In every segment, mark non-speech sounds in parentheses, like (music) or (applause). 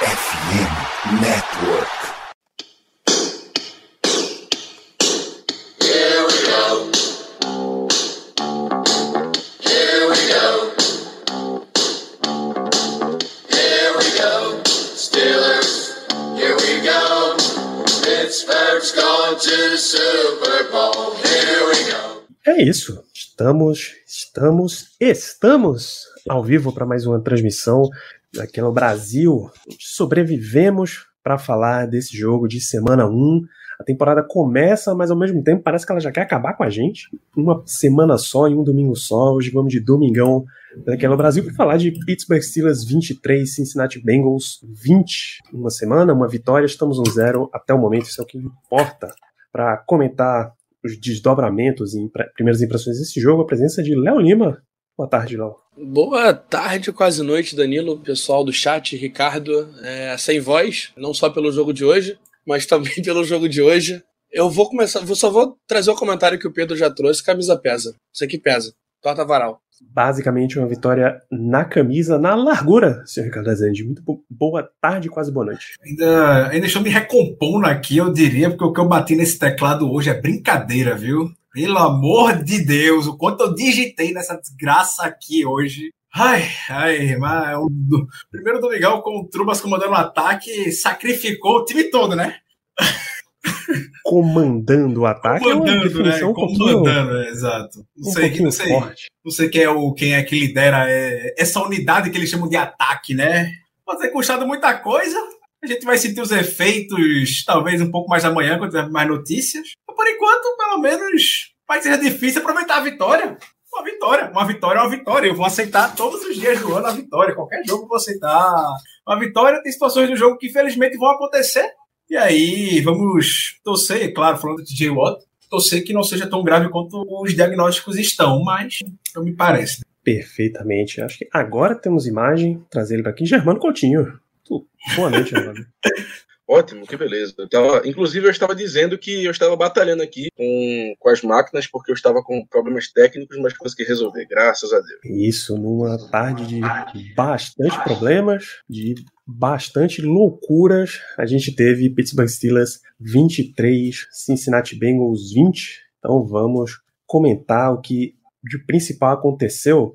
FM Network. É isso. Estamos, estamos, estamos ao vivo para mais uma transmissão aqui no Brasil. Sobrevivemos para falar desse jogo de semana 1. A temporada começa, mas ao mesmo tempo parece que ela já quer acabar com a gente. Uma semana só, em um domingo só. Hoje vamos de domingão no Brasil para falar de Pittsburgh Steelers 23, Cincinnati Bengals 20. Uma semana, uma vitória, estamos no zero até o momento, isso é o que importa. Para comentar os desdobramentos e primeiras impressões desse jogo, a presença de Léo Lima. Boa tarde, Léo. Boa tarde, quase noite, Danilo, pessoal do chat, Ricardo, é, sem voz, não só pelo jogo de hoje, mas (laughs) também pelo jogo de hoje. Eu vou começar, só vou trazer o comentário que o Pedro já trouxe, camisa pesa. Isso aqui pesa. Torta varal. Basicamente uma vitória na camisa, na largura, senhor Ricardo Azende. Muito bo- boa tarde, quase boa noite. Ainda, ainda estou me recompondo aqui, eu diria, porque o que eu bati nesse teclado hoje é brincadeira, viu? Pelo amor de Deus, o quanto eu digitei nessa desgraça aqui hoje. Ai, ai, mas o do- primeiro Domingão com o Trubas comandando o ataque sacrificou o time todo, né? Comandando o ataque é Comandando, né? um Comandando, é, exato. Não um sei, não sei, forte. não sei quem é, o, quem é que lidera é, essa unidade que eles chamam de ataque, né? Pode ter custado muita coisa. A gente vai sentir os efeitos talvez um pouco mais amanhã, quando tiver mais notícias. Mas por enquanto, pelo menos, vai ser difícil aproveitar a vitória. Uma vitória, uma vitória é uma vitória. Eu vou aceitar todos os dias do ano a vitória. Qualquer jogo eu vou aceitar. Uma vitória tem situações do jogo que infelizmente vão acontecer. E aí, vamos torcer, claro, falando de J. Watt, torcer que não seja tão grave quanto os diagnósticos estão, mas não me parece. Perfeitamente. Acho que agora temos imagem. Trazer ele para aqui. Germano Coutinho. Boa noite, Germano. (laughs) Ótimo, que beleza. Eu tava, inclusive, eu estava dizendo que eu estava batalhando aqui com, com as máquinas porque eu estava com problemas técnicos, mas consegui resolver, graças a Deus. Isso, numa tarde de bastante problemas, de bastante loucuras, a gente teve Pittsburgh Steelers 23, Cincinnati Bengals 20. Então vamos comentar o que de principal aconteceu.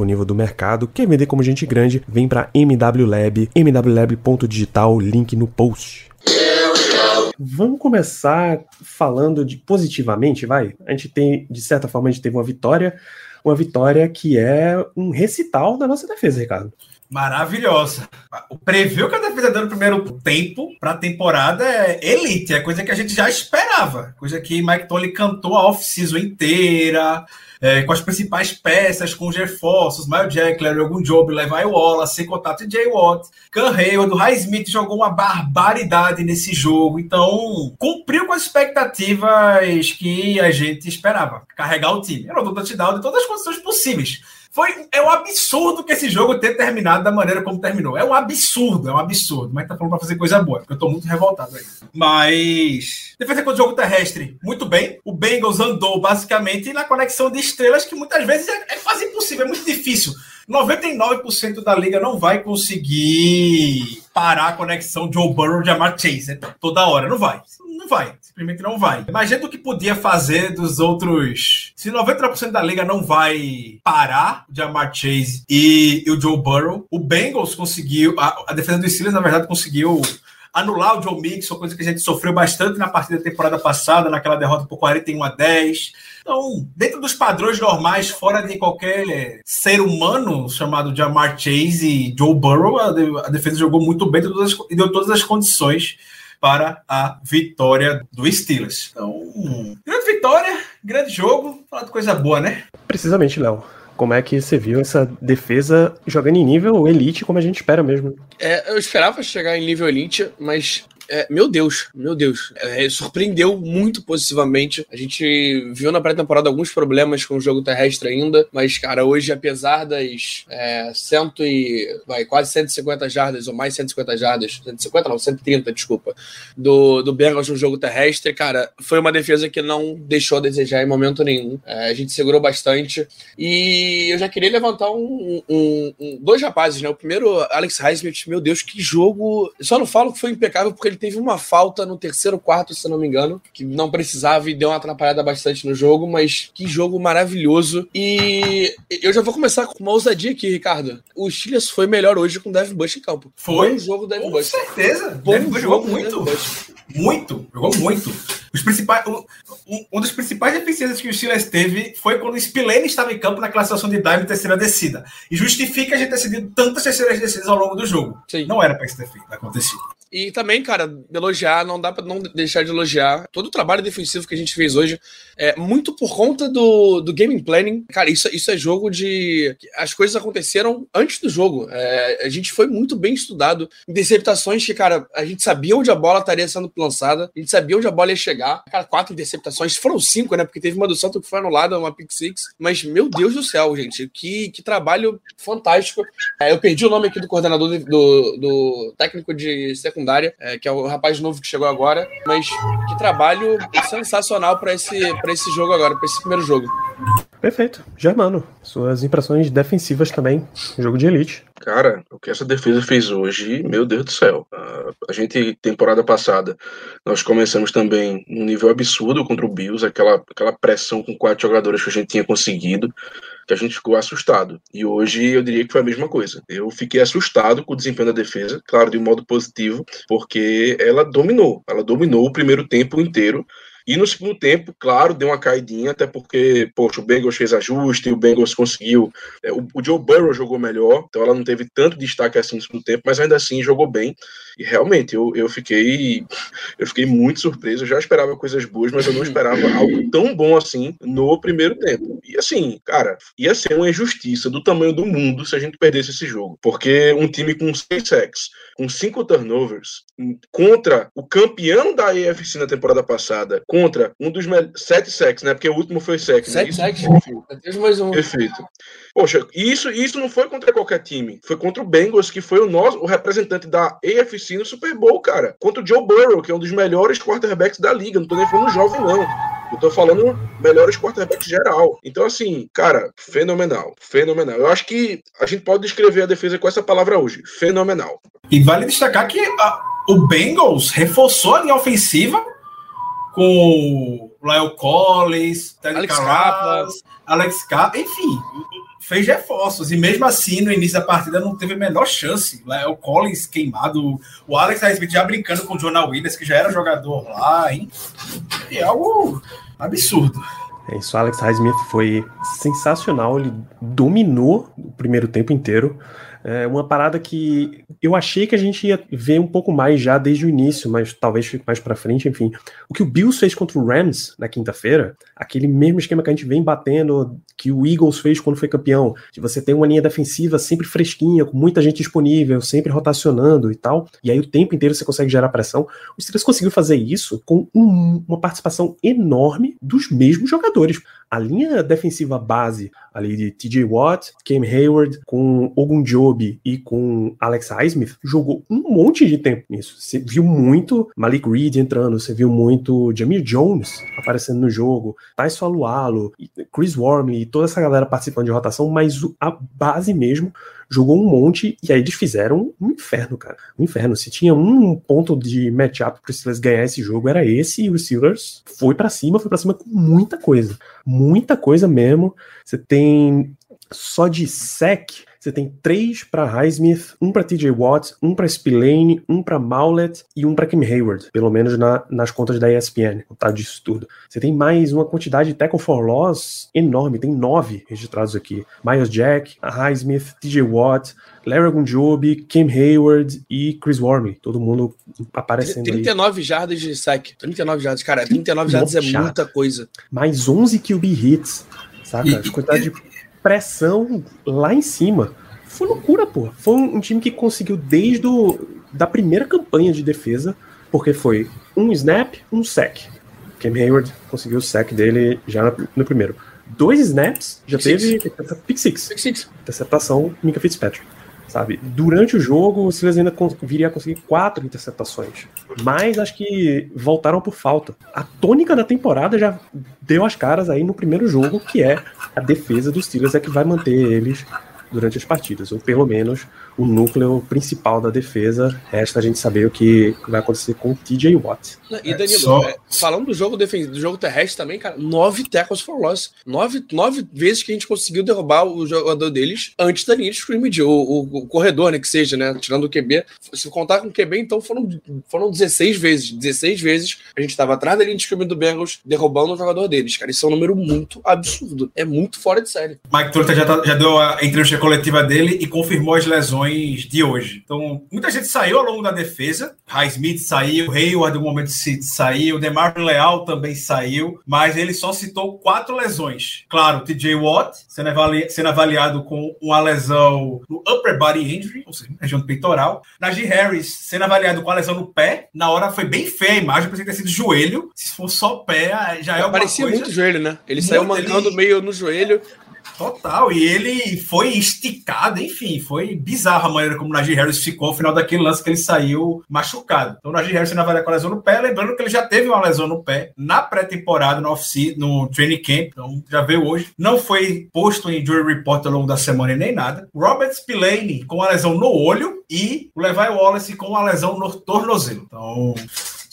disponível do mercado. Quer vender como gente grande? Vem para MW Lab, mwlab.digital, link no post. Vamos começar falando de positivamente, vai? A gente tem, de certa forma, a gente teve uma vitória, uma vitória que é um recital da nossa defesa, Ricardo. Maravilhosa. O preview que a defesa deu no primeiro tempo para a temporada é elite, é coisa que a gente já esperava. Coisa que Mike Tolley cantou a off-season inteira, é, com as principais peças, com os reforços, Miles Jack, Larry Ogunjobi, Levi Wallace, sem contato Jay Watt, Can Hayward, o High Smith jogou uma barbaridade nesse jogo, então cumpriu com as expectativas que a gente esperava. Carregar o time. Era o touchdown de todas as condições possíveis. Foi, é um absurdo que esse jogo ter terminado da maneira como terminou. É um absurdo, é um absurdo. Mas tá falando pra fazer coisa boa, porque eu tô muito revoltado aí. Mas. Defesa contra o jogo terrestre, muito bem. O Bengals andou basicamente na conexão de estrelas, que muitas vezes é, é quase impossível, é muito difícil. 99% da liga não vai conseguir parar a conexão Joe Burrow de Amar Chase toda hora. Não vai. Não vai. Simplesmente não vai. Imagina o que podia fazer dos outros. Se 99% da liga não vai parar de Amar Chase e, e o Joe Burrow, o Bengals conseguiu. A, a defesa dos Steelers, na verdade, conseguiu anular o Joe Mixon, coisa que a gente sofreu bastante na partida da temporada passada, naquela derrota por 41 a 10. Então, dentro dos padrões normais, fora de qualquer ser humano chamado Jamar Chase e Joe Burrow, a, defesa jogou muito bem e deu todas as condições para a vitória do Steelers. Então, grande vitória, grande jogo, falar de coisa boa, né? Precisamente, Léo como é que você viu essa defesa jogando em nível elite, como a gente espera mesmo? É, eu esperava chegar em nível elite, mas é, meu Deus, meu Deus. É, surpreendeu muito positivamente. A gente viu na pré-temporada alguns problemas com o jogo terrestre ainda, mas, cara, hoje, apesar das é, cento e, vai, quase 150 jardas, ou mais 150 jardas, 150 não, 130, desculpa, do, do Bengals no jogo terrestre, cara, foi uma defesa que não deixou a desejar em momento nenhum. É, a gente segurou bastante. E eu já queria levantar um, um, um, dois rapazes, né? O primeiro, Alex Highsmith, meu Deus, que jogo. Só não falo que foi impecável porque ele teve uma falta no terceiro quarto, se não me engano, que não precisava e deu uma atrapalhada bastante no jogo, mas que jogo maravilhoso. E eu já vou começar com uma ousadia aqui, Ricardo. O Steelers foi melhor hoje com o Devin Bush em campo. Foi? Bom jogo do Devin Bush. Com certeza. Bom Devin Bush jogou muito. Muito. Jogou muito. Os principais, um, um dos principais deficiências que o Steelers teve foi quando o Spillane estava em campo na classificação de Dime terceira descida. E justifica a gente ter cedido tantas terceiras descidas ao longo do jogo. Sim. Não era para isso ter feito, acontecido. E também, cara, elogiar, não dá para não deixar de elogiar todo o trabalho defensivo que a gente fez hoje. É muito por conta do, do gaming planning. Cara, isso, isso é jogo de. As coisas aconteceram antes do jogo. É, a gente foi muito bem estudado. Interceptações que, cara, a gente sabia onde a bola estaria sendo lançada, a gente sabia onde a bola ia chegar. Cara, quatro interceptações, foram cinco, né? Porque teve uma do Santo que foi anulada, uma pick six. Mas, meu Deus do céu, gente, que, que trabalho fantástico. É, eu perdi o nome aqui do coordenador do, do técnico de secundário secundária, é, que é o rapaz novo que chegou agora. Mas que trabalho sensacional para esse, esse jogo agora, para esse primeiro jogo. Perfeito. Germano, suas impressões defensivas também, jogo de elite. Cara, o que essa defesa fez hoje, meu Deus do céu. A gente, temporada passada, nós começamos também um nível absurdo contra o Bills, aquela, aquela pressão com quatro jogadores que a gente tinha conseguido, que a gente ficou assustado. E hoje eu diria que foi a mesma coisa. Eu fiquei assustado com o desempenho da defesa, claro, de um modo positivo, porque ela dominou. Ela dominou o primeiro tempo inteiro. E no segundo tempo, claro, deu uma caidinha, até porque, poxa, o Bengals fez ajuste, o Bengals conseguiu. É, o, o, Joe Burrow jogou melhor, então ela não teve tanto destaque assim no segundo tempo, mas ainda assim jogou bem. E realmente, eu, eu fiquei eu fiquei muito surpreso. Eu já esperava coisas boas, mas eu não esperava (laughs) algo tão bom assim no primeiro tempo. E assim, cara, ia ser uma injustiça do tamanho do mundo se a gente perdesse esse jogo. Porque um time com seis sacks, com cinco turnovers, contra o campeão da AFC na temporada passada, contra um dos sete sacks, né? Porque o último foi sack. Né? Sete sacks? mais um. Perfeito. Poxa, isso, isso não foi contra qualquer time. Foi contra o Bengals, que foi o nosso, o representante da AFC no Super Bowl, cara. Contra o Joe Burrow, que é um dos melhores quarterbacks da liga. Não tô nem falando jovem, não. Eu tô falando melhores quarterbacks geral. Então, assim, cara, fenomenal. Fenomenal. Eu acho que a gente pode descrever a defesa com essa palavra hoje. Fenomenal. E vale destacar que a, o Bengals reforçou a linha ofensiva com o Lyle Collins, Ted Alex Carras, Alex Capa, enfim, fez reforços. E mesmo assim, no início da partida, não teve a menor chance. O Collins queimado, o Alex Smith já brincando com o Jonah Williams, que já era jogador lá, hein? É algo absurdo. É isso, Alex Highsmith foi sensacional, ele dominou o primeiro tempo inteiro. É uma parada que eu achei que a gente ia ver um pouco mais já desde o início, mas talvez fique mais para frente, enfim. O que o Bills fez contra o Rams na quinta-feira, aquele mesmo esquema que a gente vem batendo, que o Eagles fez quando foi campeão, de você ter uma linha defensiva sempre fresquinha, com muita gente disponível, sempre rotacionando e tal, e aí o tempo inteiro você consegue gerar pressão. O Steelers conseguiu fazer isso com um, uma participação enorme dos mesmos jogadores. A linha defensiva base ali de TJ Watt, Cam Hayward, com Ogunjo Job e com Alex Highsmith, jogou um monte de tempo nisso. Você viu muito Malik Reed entrando, você viu muito Jamir Jones aparecendo no jogo, Thais Falualo, Chris Wormley, toda essa galera participando de rotação, mas a base mesmo jogou um monte e aí eles fizeram um inferno, cara. Um inferno. Se tinha um ponto de matchup para Steelers ganhar esse jogo, era esse, e os Steelers foi para cima, foi para cima com muita coisa. Muita coisa mesmo. Você tem só de sec, você tem três para Highsmith, um para TJ Watt, um para Spillane, um para Maulet e um para Kim Hayward, pelo menos na, nas contas da ESPN, tá disso tudo. Você tem mais uma quantidade de tackle for loss enorme, tem nove registrados aqui. Miles Jack, Highsmith, TJ Watt, Larry Gunjobi, Kim Hayward e Chris Wormley. Todo mundo aparecendo 39 aí. jardas de sec. 39 jardas, cara. 39 jardas é muita coisa. Mais 11 QB hits, saca? As quantidade de pressão lá em cima. Foi loucura, pô. Foi um time que conseguiu desde o, da primeira campanha de defesa, porque foi um snap, um sec. Cam Hayward conseguiu o sec dele já no primeiro. Dois snaps, já pick teve six. pick six. Pick six. Interceptação, Mika Fitzpatrick. Sabe? Durante o jogo, o Steelers ainda viria a conseguir quatro interceptações. Mas acho que voltaram por falta. A tônica da temporada já deu as caras aí no primeiro jogo, que é a defesa dos Steelers é que vai manter eles durante as partidas, ou pelo menos o núcleo principal da defesa. Resta a gente saber o que vai acontecer com o TJ Watt. E Danilo, Só... é, falando do jogo do jogo terrestre também, cara, nove tackles for loss. Nove, nove vezes que a gente conseguiu derrubar o jogador deles antes da linha de scrimmage, o, o, o corredor, né, que seja, né, tirando o QB. Se contar com o QB, então foram, foram 16 vezes. 16 vezes a gente estava atrás da linha de scrimmage do Bengals, derrubando o jogador deles, cara. Isso é um número muito absurdo. É muito fora de série. Mike Turta já, tá, já deu a entrevista coletiva dele e confirmou as lesões de hoje. Então, muita gente saiu ao longo da defesa. Highsmith saiu, Hayward, no momento saiu, Demar Leal também saiu, mas ele só citou quatro lesões. Claro, TJ Watt sendo, avali sendo avaliado com uma lesão no upper body injury, ou seja, região do peitoral. Najee Harris sendo avaliado com a lesão no pé. Na hora foi bem feia a imagem, parecia ter sido joelho. Se for só pé, já é uma Parecia coisa... muito joelho, né? Ele saiu mancando ele... meio no joelho. Total, e ele foi esticado, enfim, foi bizarra a maneira como o Najee Harris ficou ao final daquele lance que ele saiu machucado. Então o Najee Harris ainda vai com a lesão no pé, lembrando que ele já teve uma lesão no pé na pré-temporada, no no training camp, então já veio hoje. Não foi posto em jury report ao longo da semana nem nada. Robert Spillane com a lesão no olho e o Levi Wallace com a lesão no tornozelo. Então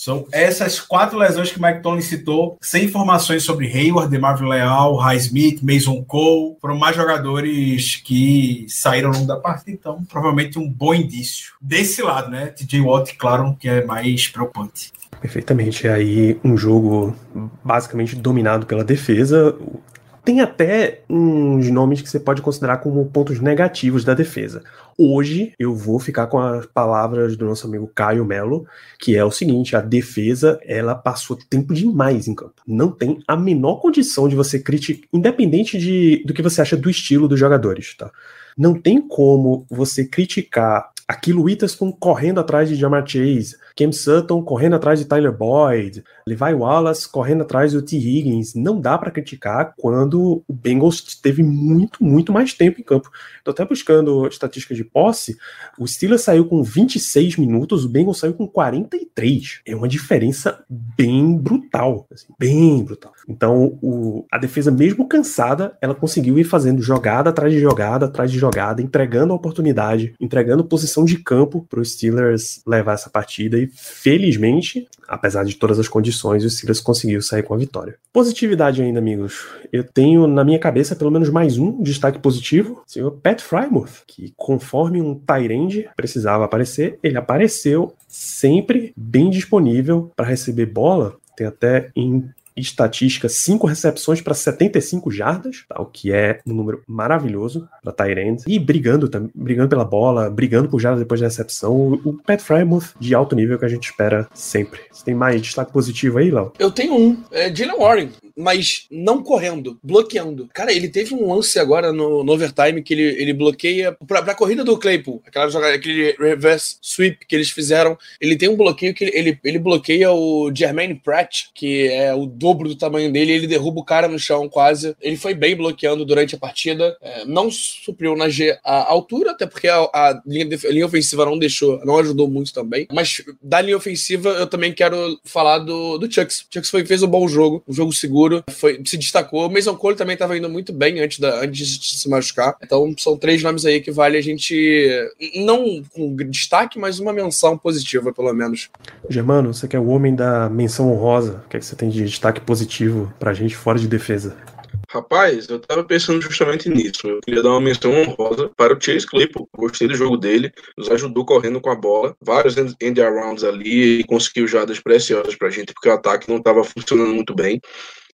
são essas quatro lesões que o Mike Tony citou, sem informações sobre Hayward, DeMarvin Leal, Highsmith, Mason Cole, foram mais jogadores que saíram ao longo da partida, então provavelmente um bom indício. Desse lado, né? TJ Watt, claro, que é mais preocupante. Perfeitamente. Aí um jogo basicamente dominado pela defesa. Tem até uns nomes que você pode considerar como pontos negativos da defesa. Hoje eu vou ficar com as palavras do nosso amigo Caio Melo, que é o seguinte: a defesa ela passou tempo demais em campo. Não tem a menor condição de você criticar, independente de, do que você acha do estilo dos jogadores, tá? Não tem como você criticar aquilo Witherspoon correndo atrás de Jamar Chase, Cam Sutton correndo atrás de Tyler Boyd, Levi Wallace correndo atrás do T. Higgins. Não dá para criticar quando o Bengals teve muito, muito mais tempo em campo. Tô até buscando estatísticas de posse. O Steelers saiu com 26 minutos, o Bengals saiu com 43. É uma diferença bem brutal, assim, bem brutal. Então, o, a defesa, mesmo cansada, ela conseguiu ir fazendo jogada atrás de jogada, atrás de jogada, entregando a oportunidade, entregando posição de campo para os Steelers levar essa partida. E felizmente, apesar de todas as condições, o Steelers conseguiu sair com a vitória. Positividade ainda, amigos. Eu tenho na minha cabeça pelo menos mais um destaque positivo, o senhor Pat Frymouth, que conforme um Tyrande precisava aparecer, ele apareceu sempre bem disponível para receber bola. Tem até em estatística, 5 recepções para 75 jardas, tá? o que é um número maravilhoso para Tyrande. E brigando, brigando pela bola, brigando por jardas depois da recepção. O, o Pat Frymouth de alto nível que a gente espera sempre. Você tem mais destaque positivo aí, Léo? Eu tenho um. É Dylan Warren mas não correndo, bloqueando. Cara, ele teve um lance agora no, no overtime que ele, ele bloqueia pra, pra corrida do Claypool, aquela jogada, aquele reverse sweep que eles fizeram. Ele tem um bloqueio que ele, ele, ele bloqueia o Jermaine Pratt, que é o dobro do tamanho dele, ele derruba o cara no chão quase. Ele foi bem bloqueando durante a partida. É, não supriu na G a altura, até porque a, a, linha, a linha ofensiva não deixou, não ajudou muito também. Mas da linha ofensiva, eu também quero falar do, do Chucks. O Chucks foi, fez um bom jogo, um jogo seguro, foi, se destacou. O Mason Cole também estava indo muito bem antes, da, antes de se machucar. Então são três nomes aí que vale a gente, não com destaque, mas uma menção positiva, pelo menos. Germano, você que é o homem da menção honrosa, o que, é que você tem de destaque positivo pra gente fora de defesa? Rapaz, eu tava pensando justamente nisso. Eu queria dar uma menção honrosa para o Chase Claypool. Gostei do jogo dele, nos ajudou correndo com a bola. Vários end arounds ali e conseguiu jadas preciosas pra gente, porque o ataque não estava funcionando muito bem.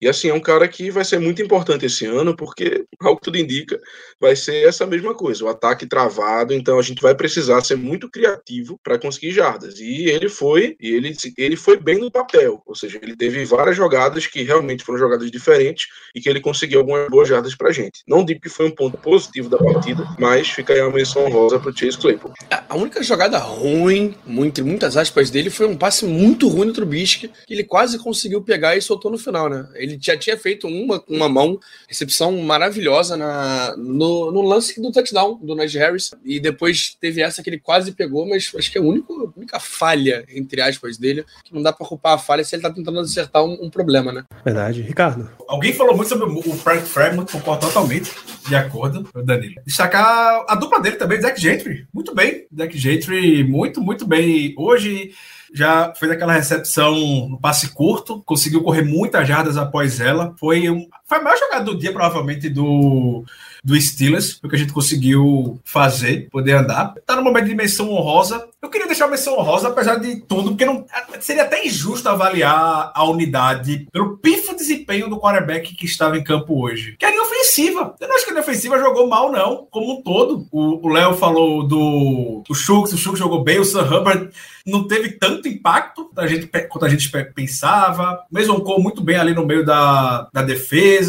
E assim, é um cara que vai ser muito importante esse ano, porque, ao que tudo indica, vai ser essa mesma coisa, o ataque travado, então a gente vai precisar ser muito criativo para conseguir jardas. E ele foi, e ele, ele foi bem no papel, ou seja, ele teve várias jogadas que realmente foram jogadas diferentes e que ele conseguiu algumas boas jardas pra gente. Não digo que foi um ponto positivo da partida, mas fica aí uma menção honrosa pro Chase Claypool. A única jogada ruim, entre muitas aspas dele, foi um passe muito ruim no Trubisky, que ele quase conseguiu pegar e soltou no final, né? Ele ele já tinha feito uma com uma mão, recepção maravilhosa na, no, no lance do touchdown do Najee Harris. E depois teve essa que ele quase pegou, mas acho que é a única, a única falha, entre aspas, dele, que não dá pra culpar a falha se ele tá tentando acertar um, um problema, né? Verdade. Ricardo. Alguém falou muito sobre o Frank Fremont, concordo totalmente, de acordo, Danilo. Destacar a dupla dele também, Zach Gentry. Muito bem, Zach Gentry, muito, muito bem. Hoje já fez aquela recepção no passe curto, conseguiu correr muitas jardas após ela. Foi, um, foi a maior jogada do dia, provavelmente, do, do Steelers, o que a gente conseguiu fazer, poder andar. Tá no momento de menção honrosa. Eu queria deixar a menção honrosa, apesar de tudo, porque não seria até injusto avaliar a unidade pelo pifo desempenho do quarterback que estava em campo hoje. Que é a linha ofensiva. Eu não acho que a ofensiva jogou mal, não, como um todo. O Léo falou do, do Shooks, o Shooks jogou bem, o Sam Hubbard não teve tanto impacto quanto a gente, quanto a gente pensava. Mesmo muito bem ali no meio da, da defesa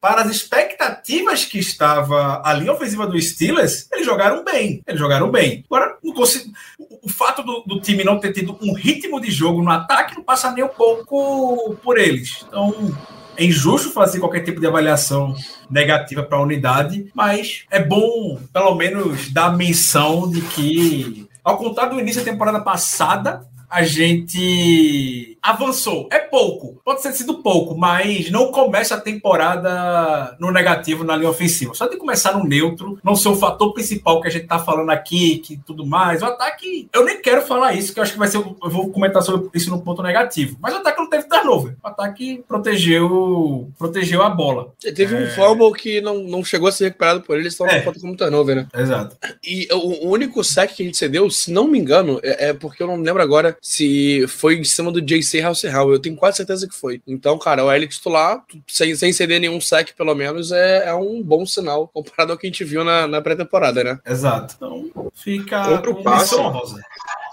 para as expectativas que estava a linha ofensiva do Steelers, eles jogaram bem. Eles jogaram bem. Agora, consigo, o fato do, do, time não ter tido um ritmo de jogo no ataque não passa nem um pouco por eles. Então, é injusto fazer qualquer tipo de avaliação negativa para a unidade, mas é bom, pelo menos, dar menção de que, ao contrário do início da temporada passada, a gente avançou. É pouco, pode ter sido pouco, mas não começa a temporada no negativo na linha ofensiva. Só de começar no neutro, não ser o fator principal que a gente tá falando aqui, que tudo mais. O ataque, eu nem quero falar isso, que eu acho que vai ser. Eu vou comentar sobre isso no ponto negativo. Mas o ataque não teve turnover. O ataque protegeu, protegeu a bola. Teve é... um fumble que não, não chegou a ser recuperado por eles, estão é. na como turnover, né? Exato. E o, único sec que a gente cedeu, se não me engano, é, é porque eu não lembro agora se foi em cima do JC Halserhal. Eu tenho quase certeza que foi. Então, cara, o L titular, sem, sem ceder nenhum sec, pelo menos, é, é um bom sinal comparado ao que a gente viu na, na pré-temporada, né? Exato. Então, fica. Outro passo.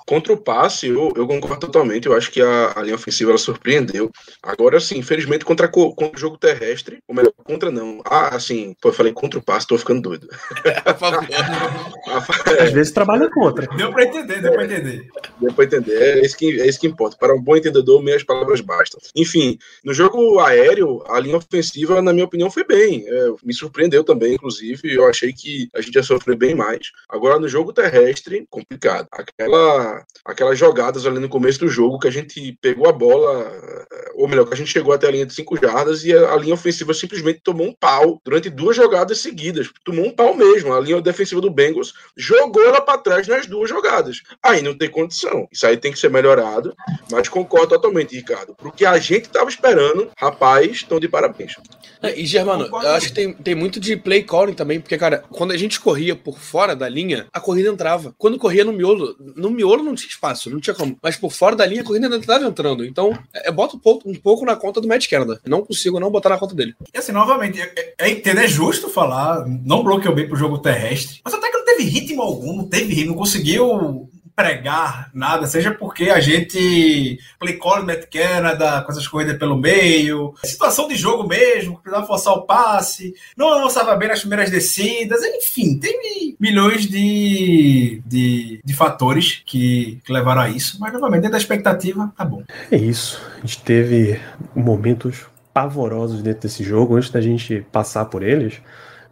Contra o passe, eu, eu concordo totalmente. Eu acho que a, a linha ofensiva ela surpreendeu. Agora, sim, infelizmente, contra, contra o jogo terrestre, ou melhor, contra não. Ah, assim, pô, eu falei contra o passe, tô ficando doido. (laughs) Às vezes trabalha contra. Deu pra entender, deu pra entender. Deu pra entender. É isso que, é isso que importa. Para um bom entendedor, meias palavras bastam. Enfim, no jogo aéreo, a linha ofensiva, na minha opinião, foi bem. É, me surpreendeu também, inclusive. Eu achei que a gente ia sofrer bem mais. Agora, no jogo terrestre, complicado. Aquela aquelas jogadas ali no começo do jogo que a gente pegou a bola, ou melhor, que a gente chegou até a linha de 5 jardas e a, linha ofensiva simplesmente tomou um pau durante duas jogadas seguidas. Tomou um pau mesmo. A linha defensiva do Bengals jogou ela para trás nas duas jogadas. Aí não tem condição. Isso aí tem que ser melhorado, mas concordo totalmente, Ricardo. Porque a gente estava esperando, rapaz, estão de parabéns. É, e Germano, eu acho que tem, tem muito de play calling também, porque, cara, quando a gente corria por fora da linha, a corrida entrava. Quando corria no miolo, no miolo não tinha espaço, não tinha como. Mas por fora da linha, a corrida ainda estava entrando. Então, é, é bota um pouco, na conta do Matt Canada. Não consigo não botar na conta dele. E assim, novamente, é, é, é, é justo falar, não bloqueou bem pro jogo terrestre, mas até que não teve ritmo algum, não teve ritmo, não conseguiu pregar nada, seja porque a gente aplicou Matt Canada com essas corridas pelo meio, situação de jogo mesmo, precisava forçar o passe, não avançava bem nas primeiras descidas, enfim, tem milhões de, de, de fatores que, que levaram a isso, mas novamente, dentro da expectativa, tá bom. É isso. A gente teve momentos pavorosos dentro desse jogo. Antes da gente passar por eles,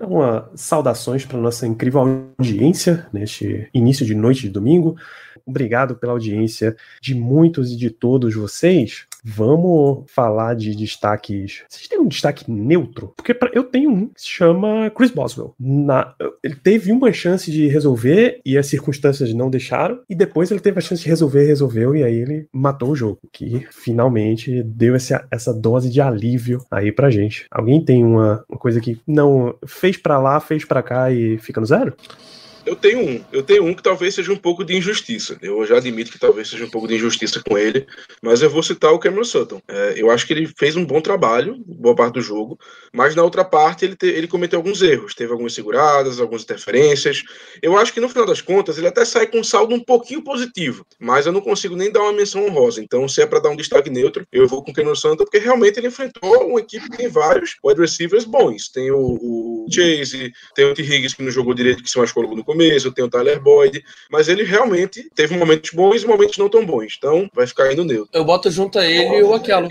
uma saudações para nossa incrível audiência neste início de noite de domingo. Obrigado pela audiência de muitos e de todos vocês. Vamos falar de destaques. Vocês têm um destaque neutro? Porque pra, eu tenho um que se chama Chris Boswell. Na, ele teve uma chance de resolver e as circunstâncias não deixaram. E depois ele teve a chance de resolver, resolveu e aí ele matou o jogo. Que finalmente deu essa, essa dose de alívio aí pra gente. Alguém tem uma, uma coisa que não fez para lá, fez para cá e fica no zero? Eu tenho um. Eu tenho um que talvez seja um pouco de injustiça. Eu já admito que talvez seja um pouco de injustiça com ele, mas eu vou citar o Cameron Sutton. É, eu acho que ele fez um bom trabalho, boa parte do jogo, mas na outra parte ele, te, ele cometeu alguns erros. Teve algumas seguradas, algumas interferências. Eu acho que no final das contas ele até sai com um saldo um pouquinho positivo, mas eu não consigo nem dar uma menção honrosa. Então, se é para dar um destaque neutro, eu vou com o Cameron Sutton, porque realmente ele enfrentou uma equipe que tem vários wide receivers bons. Tem o, o Chase, tem o T. Higgins que não jogou direito, que se machucou no começo começo, tem o Tyler Boyd, mas ele realmente teve momentos bons e momentos não tão bons. Então vai ficar indo neutro. Eu boto junto a ele o Aquelo.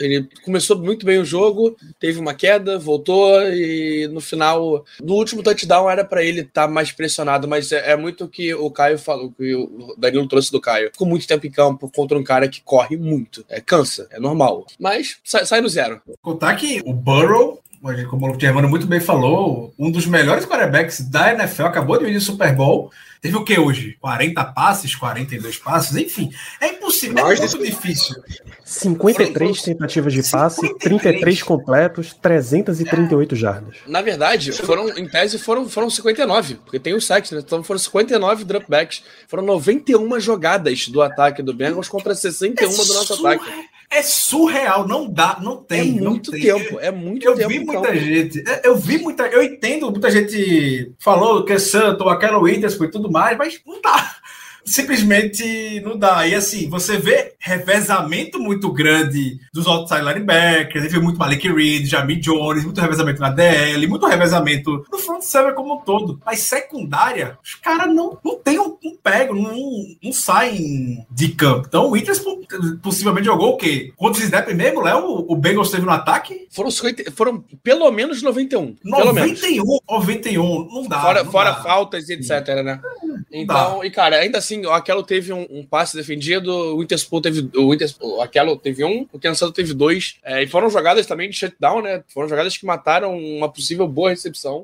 Ele começou muito bem o jogo, teve uma queda, voltou e no final, no último touchdown era para ele estar tá mais pressionado, mas é, é muito o que o Caio falou, que o Danilo trouxe do Caio. Ficou muito tempo em campo contra um cara que corre muito. É, cansa, é normal. Mas sai, sai no zero. Contar que o Burrow como o Germano muito bem falou, um dos melhores quarterbacks da NFL acabou de vir no Super Bowl. Teve o que hoje? 40 passes, 42 passes, enfim. É impossível, é muito difícil. 53 tentativas de passe, 33 completos, 338 jardas. Na verdade, foram, em tese, foram, foram 59, porque tem os sacks, né? Então foram 59 dropbacks. Foram 91 jogadas do ataque do Bengals contra 61 é do nosso ataque. É surreal, não dá, não tem. É muito tem. tempo, é muito eu tempo. Vi muita gente, é, eu vi muita Eu entendo, muita gente falou que é Santo, aquela Witherspoon e tudo mais, mas não dá simplesmente não dá. E assim, você vê revezamento muito grande dos outside linebackers, você vê muito Malik Reed, Jamie Jones, muito revezamento na DL, muito revezamento no front seven como um todo. Mas secundária, os caras não, não tem um, um pego, não, não saem de campo. Então o Winters possivelmente jogou o quê? Quantos snaps mesmo, Léo? O Bengals teve no ataque? Foram, 50, foram pelo menos 91. 91, 91, não dá. Fora, não fora dá. faltas e etc, né? Então, e cara, ainda assim, o Aquelo teve um, um, passe defendido, o Interspool teve. O, Interspool, o Aquelo teve um, o Kansas teve dois. É, e foram jogadas também de shutdown, né? Foram jogadas que mataram uma possível boa recepção.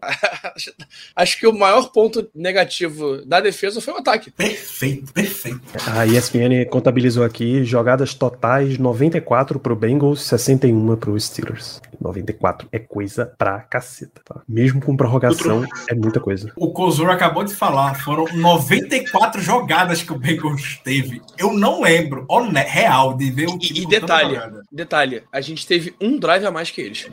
(laughs) Acho que o maior ponto negativo da defesa foi o ataque. Perfeito, perfeito. A ESPN contabilizou aqui jogadas totais 94 pro Bengals, 61 pro Steelers. 94 é coisa pra caceta, tá? Mesmo com prorrogação, Outro... é muita coisa. O Kozor acabou de falar, foram 94 jogadas que o Bengals teve. Eu não lembro, real, de ver o time. E, e detalhe, detalhe, a gente teve um drive a mais que eles.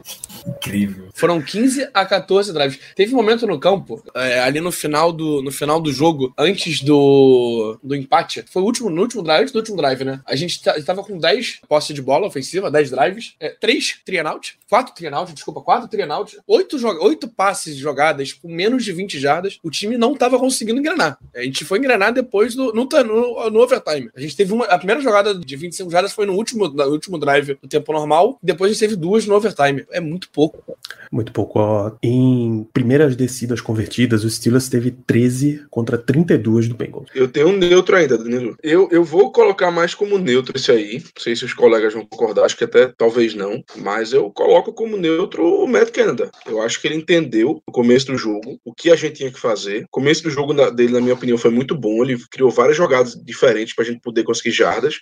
Incrível. Foram 15 a 14 drives. Teve um momento no campo, é, ali no final do, no final do jogo, antes do, do empate. Foi o último, no último drive, antes do último drive, né? A gente estava com 10 posse de bola ofensiva, 10 drives, é, 3 trianaut, 4 trianaut, desculpa, 4 trianaut, 8, 8 passes jogadas com menos de 20 jardas. O time não estava conseguindo engrenar. A gente foi engrenar depois do, no, no, no overtime. A gente teve uma. A primeira jogada de 25 jardas foi no último, no último drive do tempo normal. Depois a gente teve duas no overtime. É muito pouco. Muito pouco. Ó, em primeiras descidas convertidas, o Steelers teve 13 contra 32 do Bengals. Eu tenho um neutro ainda, Danilo. Eu, eu vou colocar mais como neutro esse aí. Não sei se os colegas vão concordar, acho que até talvez não. Mas eu coloco como neutro o Matt Canada. Eu acho que ele entendeu no começo do jogo o que a gente tinha que fazer. O começo do jogo dele, na minha opinião, foi muito bom. Ele criou várias jogadas diferentes para a gente poder conseguir jardas.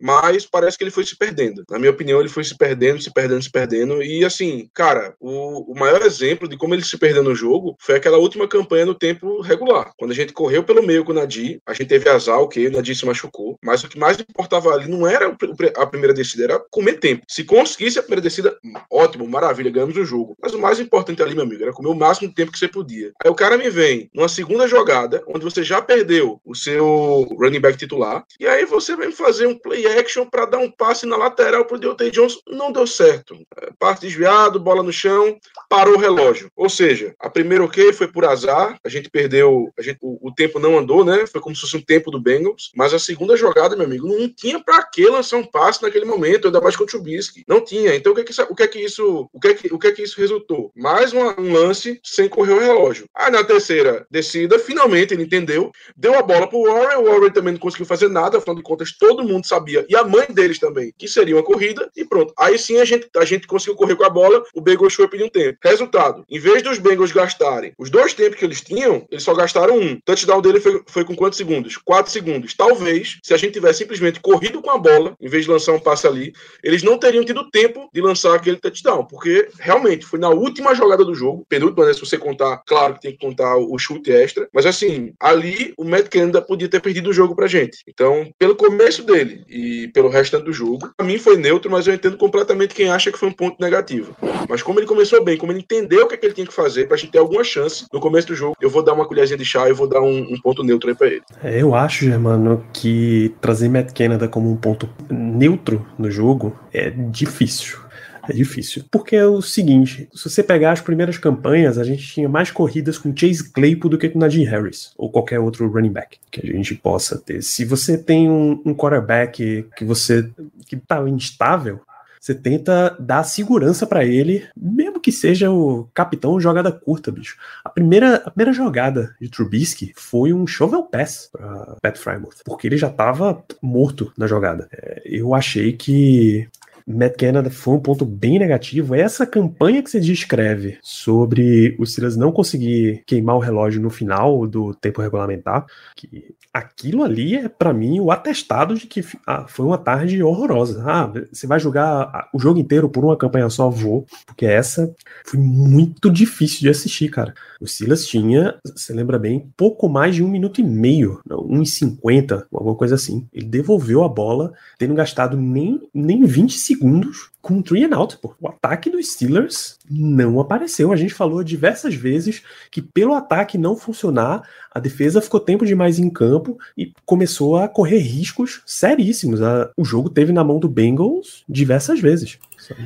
Mas parece que ele foi se perdendo. Na minha opinião, ele foi se perdendo, se perdendo, se perdendo. E assim, cara, o, o maior exemplo de como ele se perdeu no jogo foi aquela última campanha no tempo regular. Quando a gente correu pelo meio com o Nadir, a gente teve azar, ok, o Nadir se machucou, mas o que mais importava ali não era a primeira descida, era comer tempo. Se conseguisse a primeira descida, ótimo, maravilha, ganhamos o jogo. Mas o mais importante ali, meu amigo, era comer o máximo de tempo que você podia. Aí o cara me vem numa segunda jogada, onde você já perdeu o seu running back titular, e aí você vem fazer um play action para dar um passe na lateral pro Deontay Johnson. Não deu certo. É, passe desviado, bola no chão, parou o relógio. Ou seja, a primeira ok foi por azar, a gente perdeu, a gente, o, o tempo não andou, né? Foi como se fosse um tempo do Bengals. Mas a segunda jogada, meu amigo, não tinha para que lançar um passe naquele momento, ainda mais contra o Trubisky. Não tinha. Então o que é que, o que, é que isso, o que é que, o que é que isso resultou? Mais uma, um lance sem correr o relógio. Aí na terceira descida, finalmente ele entendeu, deu a bola pro Warren, o Warren também não conseguiu fazer nada, afinal de contas todo mundo sabia, e a mãe deles também, que seria uma corrida, e pronto. Aí sim a gente, a gente conseguiu correr com a bola, o Bengals foi pedir um tempo. Resultado, em vez dos Bengals gastarem os dois tempos que eles tinham, eles só gastaram um. O touchdown dele foi, foi com quantos segundos? Quatro segundos. Talvez, se a gente tivesse simplesmente corrido com a bola, em vez de lançar um passe ali, eles não teriam tido tempo de lançar aquele touchdown, porque realmente foi na última jogada do jogo, penúltima, né, se você contar, claro que tem que contar o chute extra, mas assim, ali o Matt Canada podia ter perdido o jogo pra gente. Então, pelo começo dele e pelo restante do jogo, pra mim foi neutro, mas eu entendo completamente quem acha que foi um ponto negativo. Mas como ele começou bem, como ele entendeu o que, é que ele tinha que fazer pra gente ter alguma chance no começo do jogo, eu vou dar uma colherzinha de chá e vou dar um, um ponto neutro aí pra ele. É, eu acho, Germano, que trazer Matt Canada como um ponto neutro no jogo é difícil. É difícil. Porque é o seguinte: se você pegar as primeiras campanhas, a gente tinha mais corridas com Chase Claypool do que com Najee Harris, ou qualquer outro running back que a gente possa ter. Se você tem um, um quarterback que você que tá instável, você tenta dar segurança para ele, mesmo que seja o capitão jogada curta, bicho. A primeira, a primeira jogada de Trubisky foi um shovel pass para Pat Frymouth, porque ele já estava morto na jogada. É, eu achei que Matt Canada foi um ponto bem negativo. Essa campanha que você descreve sobre o Silas não conseguir queimar o relógio no final do tempo regulamentar, que aquilo ali é para mim o atestado de que ah, foi uma tarde horrorosa. Ah, você vai jogar o jogo inteiro por uma campanha só, vou, porque essa foi muito difícil de assistir, cara. O Silas tinha, você lembra bem, pouco mais de um minuto e meio, um e cinquenta, alguma coisa assim. Ele devolveu a bola, tendo gastado nem, nem 20 segundos segundos com um three and out, pô. O ataque dos Steelers não apareceu. A gente falou diversas vezes que pelo ataque não funcionar, a defesa ficou tempo demais em campo e começou a correr riscos seríssimos. O jogo teve na mão do Bengals diversas vezes.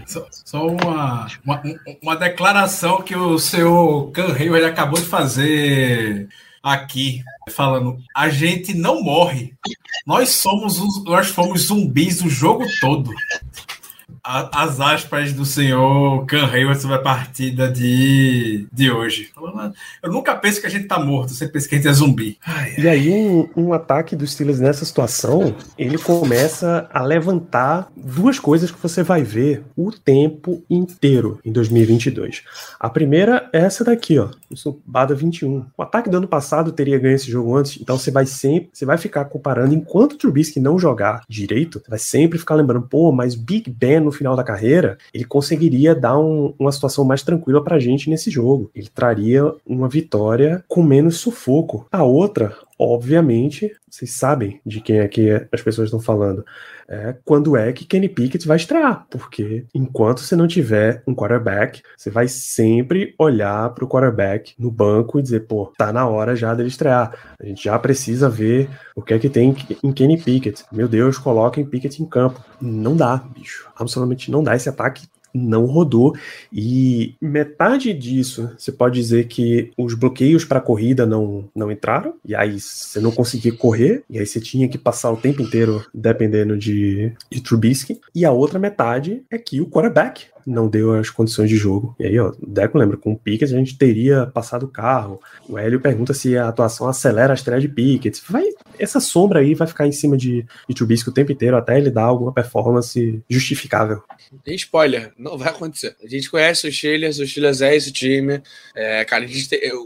Só, só uma, uma, uma, declaração que o seu Can Hayward acabou de fazer aqui, falando: a gente não morre. Nós somos nós fomos zumbis o jogo todo as aspas do senhor Can Hayward sobre a partida de, de hoje. Eu nunca penso que a gente tá morto, sempre penso que a gente é zumbi. Ai, e aí, um, um, ataque dos Steelers nessa situação, ele começa a levantar duas coisas que você vai ver o tempo inteiro em 2022. A primeira é essa daqui, ó, o Bada 21. O ataque do ano passado teria ganho esse jogo antes, então você vai sempre, você vai ficar comparando enquanto o Trubisky não jogar direito, você vai sempre ficar lembrando, pô, mas Big Ben no final da carreira, ele conseguiria dar um, uma situação mais tranquila pra gente nesse jogo. Ele traria uma vitória com menos sufoco. A outra, obviamente, vocês sabem de quem é que as pessoas estão falando. É quando é que Kenny Pickett vai estrear, porque enquanto você não tiver um quarterback, você vai sempre olhar para o quarterback no banco e dizer, pô, tá na hora já dele estrear. A gente já precisa ver o que é que tem em Kenny Pickett. Meu Deus, coloquem Pickett em campo. Não dá, bicho. Absolutamente não dá. Esse ataque não rodou. E metade disso você pode dizer que os bloqueios para corrida não, não entraram e aí você não conseguia correr e aí você tinha que passar o tempo inteiro dependendo de, de Trubisky. E a outra metade é que o quarterback não deu as condições de jogo. E aí, ó, o Deco lembra, com o Pickett a gente teria passado o carro. O Hélio pergunta se a atuação acelera a estreia de Pickett. Vai, essa sombra aí vai ficar em cima de, de o tempo inteiro até ele dar alguma performance justificável. Tem spoiler, não vai acontecer. A gente conhece os Steelers, os Steelers é esse time. É, cara,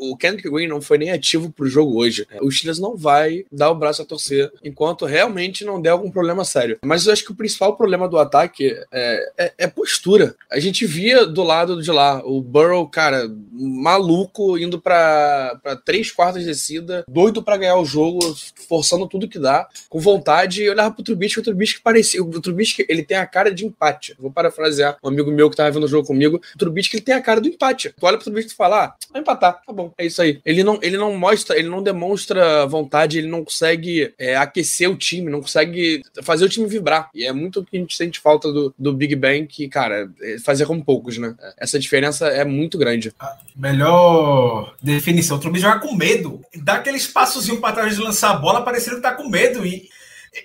o Kendrick Green não foi nem ativo pro jogo hoje. O Steelers não vai dar o braço a torcer enquanto realmente não der algum problema sério. Mas eu acho que o principal problema do ataque é, é, é postura. A gente via do lado de lá o Burrow, cara, maluco, indo para três quartas de descida, doido para ganhar o jogo, forçando tudo que dá, com vontade, e olhava pro Trubisky, o Trubisky parecia, o Trubisky, ele tem a cara de empate. Vou parafrasear um amigo meu que tava vendo o jogo comigo, o Trubisky, ele tem a cara do empate. Tu olha pro Trubisky e fala, ah, vai empatar, tá bom, é isso aí. Ele não, ele não mostra, ele não demonstra vontade, ele não consegue é, aquecer o time, não consegue fazer o time vibrar. E é muito o que a gente sente falta do, do Big Bang, que, cara, é fazer com poucos, né? Essa diferença é muito grande. A melhor definição, o Trubisky joga com medo. Dá aquele espaçozinho para trás de lançar a bola, parecendo que tá com medo. E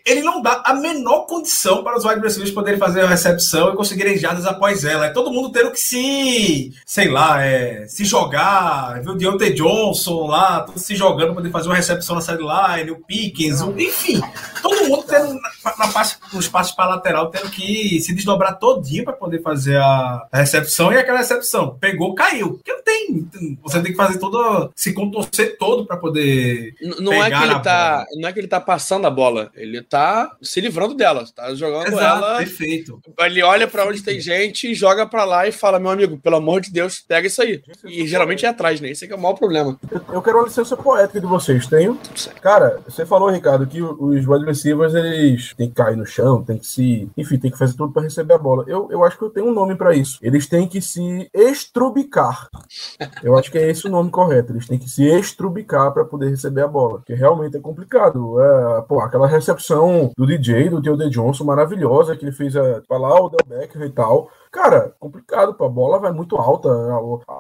ele não dá a menor condição para os wide receivers poderem fazer a recepção e conseguirem jardas após ela. É todo mundo tendo que se, sei lá, é, se jogar, viu o Deontay Johnson lá, se jogando para poder fazer uma recepção na sideline, o Pickens, o, enfim, todo mundo tendo na, na parte, nos passos para lateral tendo que se desdobrar todinho para poder fazer a, a, recepção e aquela recepção pegou, caiu. Porque não tem, você tem que fazer todo, se contorcer todo para poder. Não, é que ele tá, não é que ele tá passando a bola, ele tá se livrando dela, tá jogando Exato, ela. Perfeito. Ele olha para onde tem gente, joga para lá e fala: meu amigo, pelo amor de Deus, pega isso aí. E geralmente é atrás, né? Esse é, é o maior problema. Eu quero uma licença poética de vocês, tenho? Cara, você falou, Ricardo, que os wide receivers eles têm que cair no chão, tem que se. Enfim, tem que fazer tudo para receber a bola. Eu, eu acho que eu tenho um nome para isso. Eles têm que se estrubicar. Eu acho que é esse o nome correto. Eles têm que se estrubicar para poder receber a bola. Porque realmente é complicado. É, pô, aquela recepção do DJ, do Deontay Johnson, maravilhosa, que ele fez a, lá o Del Becker e tal. Cara, complicado, pô. A bola vai muito alta.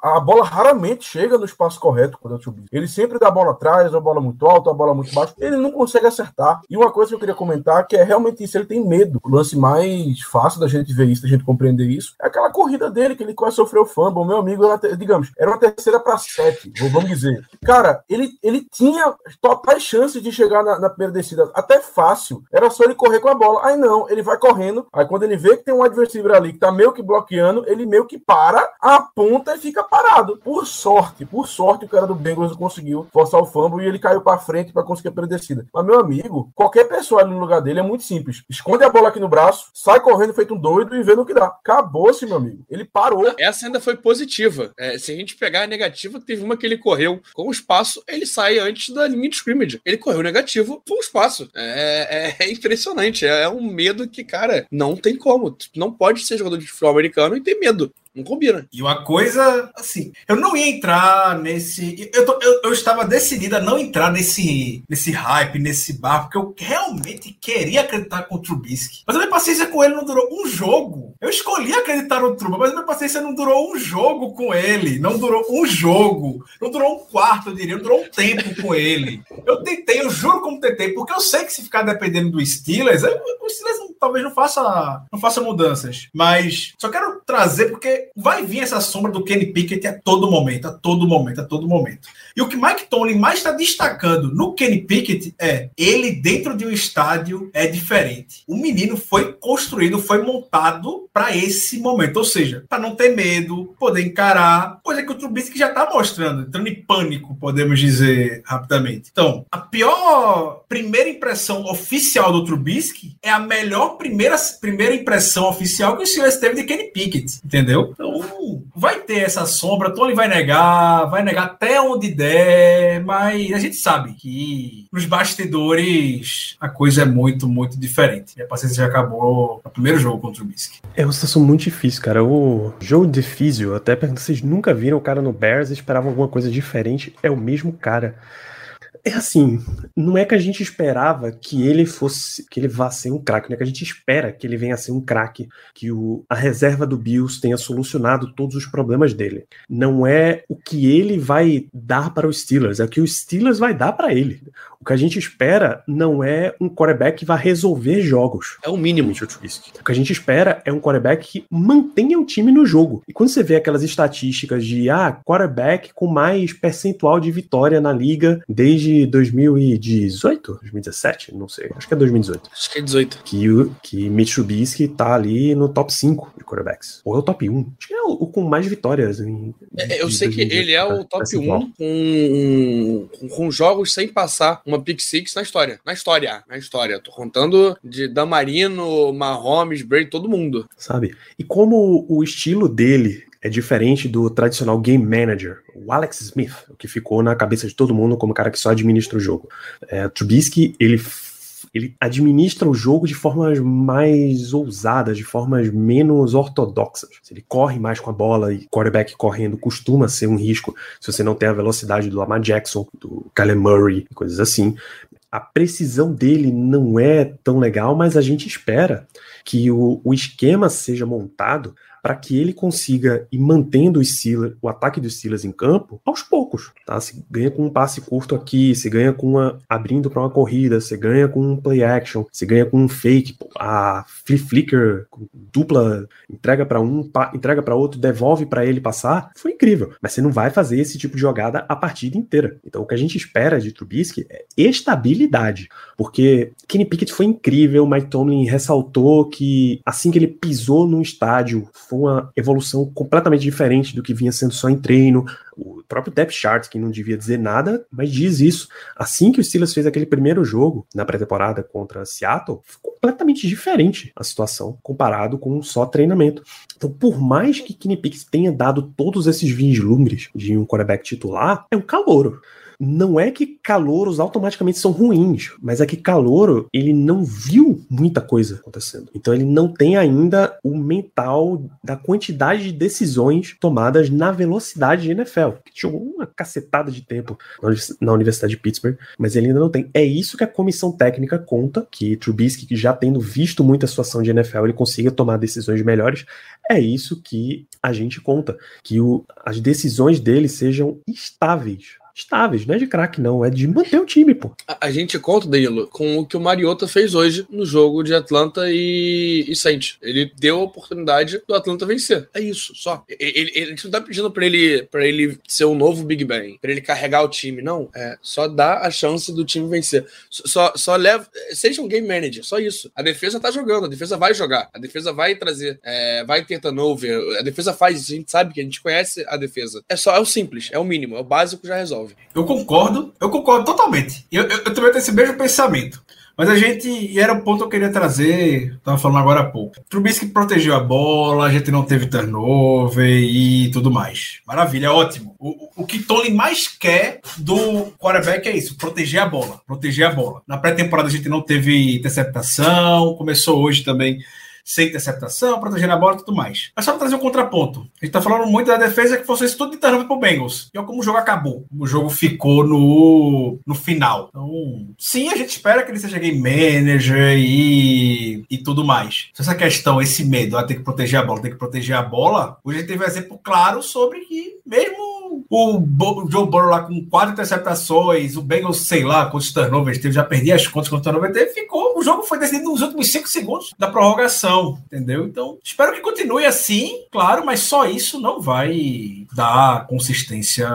A, a, bola raramente chega no espaço correto quando é o. Ele sempre dá a bola atrás, a bola muito alta, a bola muito baixa. Ele não consegue acertar. E uma coisa que eu queria comentar que é realmente isso. Ele tem medo. O lance mais fácil da gente ver isso, da gente compreender isso, é aquela corrida dele que ele quase sofreu fumble. Meu amigo, era, digamos, era uma terceira para sete, vamos dizer. Cara, ele, ele tinha totais chances de chegar na, na primeira descida. Até fácil. Era só ele correr com a bola. Aí não, ele vai correndo. Aí quando ele vê que tem um adversário ali que tá meio que que bloqueando, ele meio que para, aponta e fica parado. Por sorte, por sorte, o cara do Bengals conseguiu forçar o fumble e ele caiu para frente para conseguir a predecida. Mas, meu amigo, qualquer pessoa ali no lugar dele é muito simples. Esconde a bola aqui no braço, sai correndo feito um doido e vê no que dá. Acabou-se, meu amigo. Ele parou. Essa ainda foi positiva. É, se a gente pegar a negativa, teve uma que ele correu com o espaço, ele sai antes da linha de scrimmage. Ele correu negativo com o espaço. É, é, é impressionante. É, um medo que, cara, não tem como. Não pode ser jogador de futebol futebol americano e ter medo. Não combina. E uma coisa, assim, eu não ia entrar nesse. Eu, tô, eu, eu, estava decidido a não entrar nesse, nesse hype, nesse bar, porque eu realmente queria acreditar com o Trubisky. Mas a minha paciência com ele não durou um jogo. Eu escolhi acreditar no Truba, mas a minha paciência não durou um jogo com ele. Não durou um jogo. Não durou um quarto, eu diria. Não durou um tempo com ele. Eu tentei, eu juro como tentei, porque eu sei que se ficar dependendo do Steelers, o Steelers não, talvez não faça, não faça mudanças. Mas só quero trazer porque vai vir essa sombra do Kenny Pickett a todo momento, a todo momento, a todo momento. E o que Mike Tomlin mais está destacando no Kenny Pickett é ele dentro de um estádio é diferente. O menino foi construído, foi montado para esse momento, ou seja, para não ter medo, poder encarar, coisa que o Trubisky já está mostrando, entrando em pânico, podemos dizer rapidamente. Então, a pior primeira impressão oficial do Trubisky é a melhor primeira, primeira impressão oficial que o Steelers teve de Kenny Pickett, entendeu? Então, vai ter essa sombra, Tony vai negar, vai negar até onde mas a gente sabe que nos bastidores a coisa é muito, muito diferente. E a paciência já acabou no primeiro jogo contra o Bisque. É uma situação muito difícil, cara. O jogo difícil, até vocês nunca viram o cara no Bears e esperavam alguma coisa diferente? É o mesmo cara. É assim, não é que a gente esperava que ele fosse, que ele vá ser um craque, não é que a gente espera que ele venha a ser um craque, que o, a reserva do Bills tenha solucionado todos os problemas dele. Não é o que ele vai dar para os Steelers, é o que o Steelers vai dar para ele. O que a gente espera não é um quarterback que vai resolver jogos. É o mínimo. O que a gente espera é um quarterback que mantenha o time no jogo. E quando você vê aquelas estatísticas de ah, quarterback com mais percentual de vitória na liga desde 2018, 2017, não sei, acho que é 2018. Acho que é 18. Que, o- que Mitch Trubisky tá ali no top 5 de quarterbacks. Ou é o top 1. Acho que é o, o com mais vitórias. Em, É, eu sei que 2018, ele é o top percentual. 1 com, com, com jogos sem passar uma pick six na história. Na história, na história. Tô contando de Damarino, Mahomes, Brady, todo mundo. sabe? E como o estilo dele é diferente do tradicional game manager, o Alex Smith, o que ficou na cabeça de todo mundo como cara que só administra o jogo. É, Trubisky, ele, ele administra o jogo de formas mais ousadas, de formas menos ortodoxas. Ele corre mais com a bola e quarterback correndo costuma ser um risco se você não tem a velocidade do Lamar Jackson, do Kyler Murray, coisas assim. A precisão dele não é tão legal, mas a gente espera que o, o esquema seja montado para que ele consiga ir mantendo o, Steelers, o ataque dos Steelers em campo aos poucos, tá? Se ganha com um passe curto aqui, se ganha com uma abrindo para uma corrida, se ganha com um play action, se ganha com um fake, a flip flicker dupla entrega para um, entrega para outro, devolve para ele passar, foi incrível. Mas você não vai fazer esse tipo de jogada a partida inteira. Então o que a gente espera de Trubisky é estabilidade, porque Kenny Pickett foi incrível, Mike Tomlin ressaltou que assim que ele pisou no estádio, foi uma evolução completamente diferente do que vinha sendo só em treino. O próprio depth chart, que não devia dizer nada, mas diz isso. Assim que o Steelers fez aquele primeiro jogo na pré-temporada contra Seattle, ficou completamente diferente a situação comparado com só treinamento. Então, por mais que Kenny tenha dado todos esses vislumbres de um quarterback titular, é um calouro não é que calouros automaticamente são ruins, mas é que calouro ele não viu muita coisa acontecendo. Então ele não tem ainda o mental da quantidade de decisões tomadas na velocidade de NFL. Que jogou uma cacetada de tempo na univers- na Universidade de Pittsburgh, mas ele ainda não tem. É isso que a comissão técnica conta, que Trubisky, que já tendo visto muita situação de NFL, ele consiga tomar decisões melhores. É isso que a gente conta, que o- as decisões dele sejam estáveis. Estáveis, não é de craque, não, é de manter o time, pô. A, a gente conta, Danilo, com o que o Mariota fez hoje no jogo de Atlanta e, e Saints. Ele deu a oportunidade do Atlanta vencer. É isso, só. Ele, ele- a gente não tá pedindo pra ele, pra ele ser o novo Big Bang, pra ele carregar o time, não. É só dar a chance do time vencer. Só, só leva. Seja um game manager, só isso. A defesa tá jogando, a defesa vai jogar, a defesa vai trazer, é, vai ter turnover, a defesa faz isso, a gente sabe que a gente conhece a defesa. É só, é o simples, é o mínimo, é o básico já resolve. Eu concordo, eu concordo totalmente. Eu, eu, eu também tenho esse mesmo pensamento. Mas a gente, e era o ponto que eu queria trazer, tava falando agora há pouco. Trubisky protegeu a bola, a gente não teve turnover e tudo mais. Maravilha, ótimo. O- o que Tony mais quer do quarterback é isso, proteger a bola, proteger a bola. Na pré-temporada a gente não teve interceptação, começou hoje também sem interceptação, protegendo a bola e tudo mais. Mas só para trazer um contraponto. A gente tá falando muito da defesa que fosse tudo de turnover pro Bengals. E olha como o jogo acabou. O jogo ficou no, no final. Então, sim, a gente espera que ele seja game manager e, e tudo mais. Se essa questão, esse medo, a ter que proteger a bola, ter que proteger a bola, hoje a gente teve um exemplo claro sobre que mesmo o, Joe Burrow lá com quatro interceptações, o Bengals, sei lá, quantos turnovers teve, já perdi as contas quantos turnovers teve, ficou, o jogo foi decidido nos últimos cinco segundos da prorrogação, entendeu? Então, espero que continue assim, claro, mas só isso não vai dar consistência,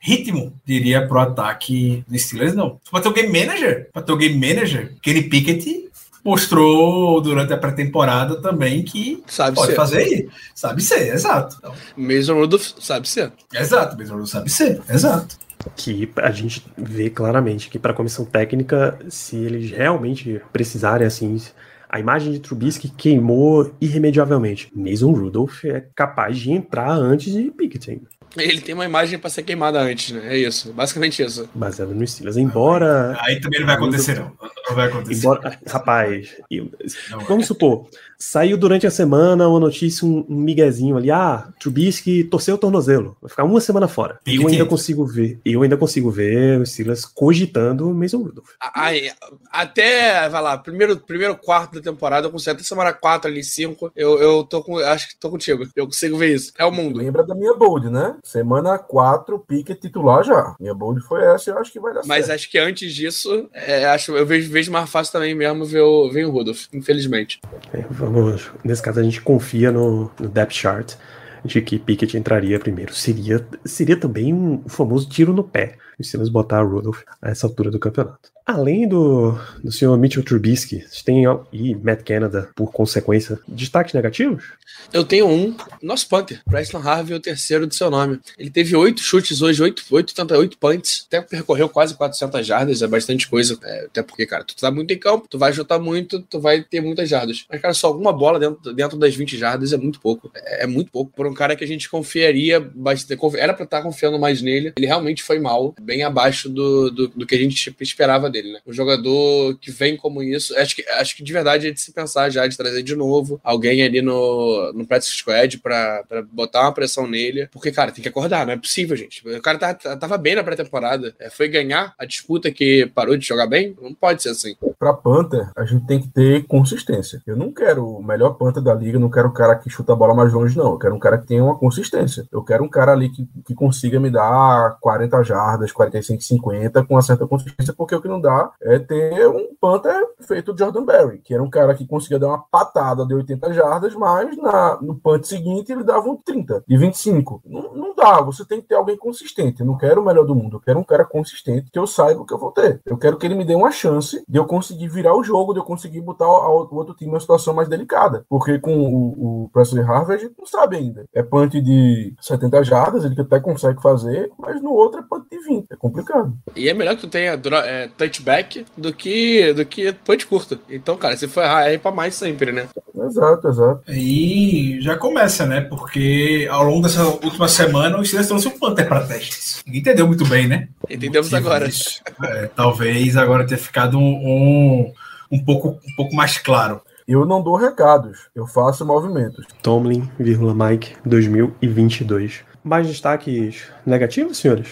ritmo, diria, pro ataque dos Steelers, não. Pra ter o game manager, pra ter o game manager, Kenny Pickett mostrou durante a pré-temporada também que Sabe pode ser. fazer, sabe ser, exato. Então, Mason Rudolph sabe ser. Exato, mesmo não sabe ser, exato. que a gente vê claramente que para a comissão técnica, se eles realmente precisarem assim, a imagem de Trubisky queimou irremediavelmente. Mason Rudolph é capaz de entrar antes de Pickett ainda. Ele tem uma imagem pra ser queimada antes, né? É isso. Basicamente isso. Baseado no Steelers. Embora. Aí também não vai acontecer, não. Não vai acontecer. Embora, rapaz, eu- vamos supor, saiu durante a semana uma notícia, um, um miguezinho ali, ah, Trubisky torceu o tornozelo, vai ficar uma semana fora. Pique Eu ainda consigo ver, eu ainda consigo ver o Steelers cogitando o Mason Rudolph. Aí, até, vai lá, primeiro, primeiro quarto da temporada, eu consigo até semana 4 ali, 5, eu, eu tô com, acho que tô contigo. Eu consigo ver isso. É o mundo. Lembra da minha bold, né? Semana 4, pique titular já. Minha bold foi essa e eu acho que vai dar Mas certo. acho que antes disso, é, acho, eu vejo, vejo mais fácil também mesmo ver o, ver o Rudolph, infelizmente. É, vamos, nesse caso a gente confia no, no depth chart de que Pickett entraria primeiro. Seria, seria também um famoso tiro no pé os Steelers botar Rudolph a essa altura do campeonato. Além do, do senhor Mitchell Trubisky, têm e Matt Canada, por consequência, destaques negativos? Eu tenho um, nosso punter, Preston Harvey, o terceiro do seu nome. Ele teve oito chutes hoje, oito, oito, tenta- oito punts, até percorreu quase 400 jardas, é bastante coisa. É, até porque, cara, tu tá muito em campo, tu vai chutar muito, tu vai ter muitas jardas. Mas, cara, só alguma bola dentro, dentro das 20 jardas é muito pouco. É, é muito pouco. Por um cara que a gente confiaria bastante, era pra estar confiando mais nele. Ele realmente foi mal, bem abaixo do, do, do que a gente esperava dele, né? Um jogador que vem como isso, acho que, acho que de verdade é de se pensar já, de trazer de novo alguém ali no, no practice squad pra, pra botar uma pressão nele. Porque, cara, tem que acordar, não é possível, gente. O cara tá, tá- tava bem na pré-temporada. É, foi ganhar a disputa que parou de jogar bem? Não pode ser assim. Pra Panther, a gente tem que ter consistência. Eu não quero o melhor Panther da liga, não quero o cara que chuta a bola mais longe, não. Eu quero um cara que tenha uma consistência. Eu quero um cara ali que, que consiga me dar 40 jardas, 45, 50 com uma certa consistência, porque o que não dá é ter um Panther feito de Jordan Berry, que era um cara que conseguia dar uma patada de 80 jardas, mas na, no punt seguinte ele dava um 30, de 25. Não, não dá, você tem que ter alguém consistente. Eu não quero o melhor do mundo, eu quero um cara consistente que eu saiba o que eu vou ter. Eu quero que ele me dê uma chance de eu conseguir virar o jogo, de eu conseguir botar o outro time numa situação mais delicada. Porque com o, o Presley Harvey a gente não sabe ainda. É punt de 70 jardas, ele até consegue fazer, mas no outro é punt de 20. É complicado. E é melhor que tu tenha é, touchback do que, do que punch curto. Então, cara, se for errar, é pra mais sempre, né? Exato, exato. E já começa, né? Porque ao longo dessa última semana, os Steelers trouxe um Panther para testes. Ninguém entendeu muito bem, né? Entendemos agora. É, talvez agora tenha ficado um, um, um pouco, um pouco mais claro. Eu não dou recados, eu faço movimentos. Tomlin, vírgula, Mike 2022. Mais destaques negativos, senhores?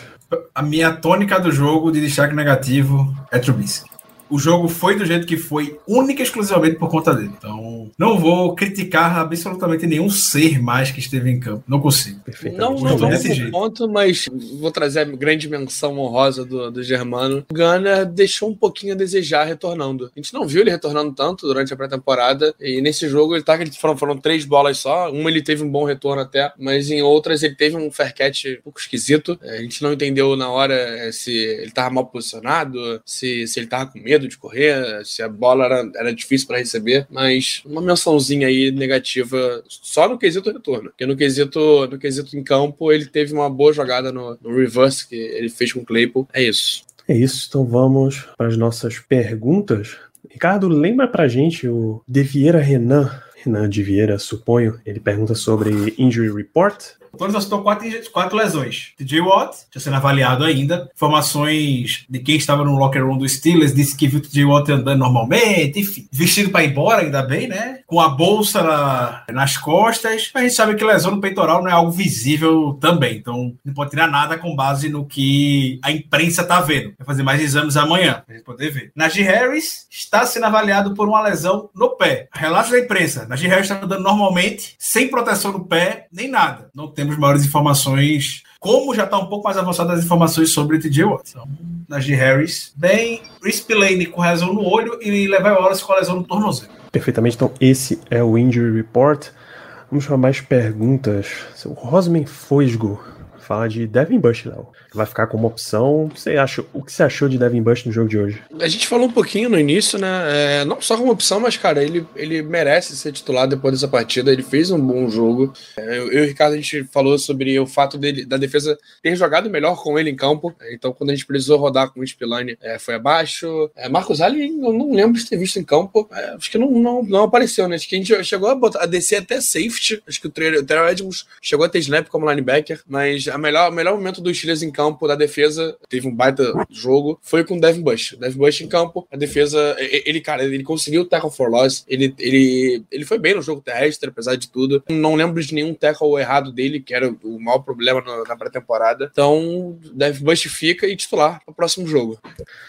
A minha tônica do jogo de destaque negativo é Trubisky. O jogo foi do jeito que foi, única e exclusivamente por conta dele. Então, não vou criticar absolutamente nenhum ser mais que esteve em campo. Não consigo. Não, Perfeitamente. não Muito vamos desse jeito. ponto, mas vou trazer a grande menção honrosa do, do Germano. O Gunner deixou um pouquinho a desejar retornando. A gente não viu ele retornando tanto durante a pré-temporada. E nesse jogo ele tá que foram, foram três bolas só. Uma ele teve um bom retorno até, mas em outras ele teve um fair catch um pouco esquisito. É, A gente não entendeu na hora é, se ele tava mal posicionado, se, se ele tava com medo de correr, se a bola era, era difícil para receber. Mas uma mençãozinha aí negativa só no quesito retorno. Porque no quesito, no quesito em campo, ele teve uma boa jogada no, no reverse que ele fez com o Claypool. É isso. É isso, então vamos para as nossas perguntas. Ricardo, lembra pra gente o De Vieira Renan, Renan de Vieira, suponho, ele pergunta sobre Injury Report. Tony citou quatro, quatro lesões. TJ Watt, está sendo avaliado ainda. Informações de quem estava no locker room do Steelers disse que viu TJ Watt andando normalmente, enfim. Vestido para ir embora, ainda bem, né? Com a bolsa na- nas costas. A gente sabe que lesão no peitoral não é algo visível também. Então, não pode tirar nada com base no que a imprensa tá vendo. Vai fazer mais exames amanhã, pra gente poder ver. Najee Harris está sendo avaliado por uma lesão no pé. Relatos da imprensa. Najee Harris está andando normalmente, sem proteção no pé, nem nada. Não temos maiores informações. Como já está um pouco mais avançadas as informações sobre TJ Watt. Então, Najee Harris, bem, Chris Spillane com lesão no olho e Levi Wallace com a lesão no tornozelo. Perfeitamente, então esse é o Injury Report. Vamos para mais perguntas. O Rosman Fosgo fala de Devin Bush, Léo. Vai ficar como opção. Você acha, o que você achou de Devin Bush no jogo de hoje? A gente falou um pouquinho no início, né? É, não só como opção, mas, cara, ele, ele merece ser titular depois dessa partida. Ele fez um bom jogo. É, eu, eu e o Ricardo, a gente falou sobre o fato dele, da defesa ter jogado melhor com ele em campo. Então, quando a gente precisou rodar com o Spillane, é, foi abaixo. É, Marcos Ali, eu não lembro de ter visto em campo. É, acho que não, não, não apareceu, né? Acho que a gente chegou a, botar, a descer até safety. Acho que o Trey Edmonds chegou a ter snap como linebacker, mas a melhor, o melhor momento do Steelers em campo da defesa, teve um baita jogo, foi com o Devin Bush. Devin Bush em campo, a defesa, ele, cara, ele conseguiu o tackle for loss, ele, ele, ele foi bem no jogo terrestre, apesar de tudo. Não lembro de nenhum tackle errado dele, que era o maior problema na, na pré-temporada. Então, Devin Bush fica e titular para o próximo jogo.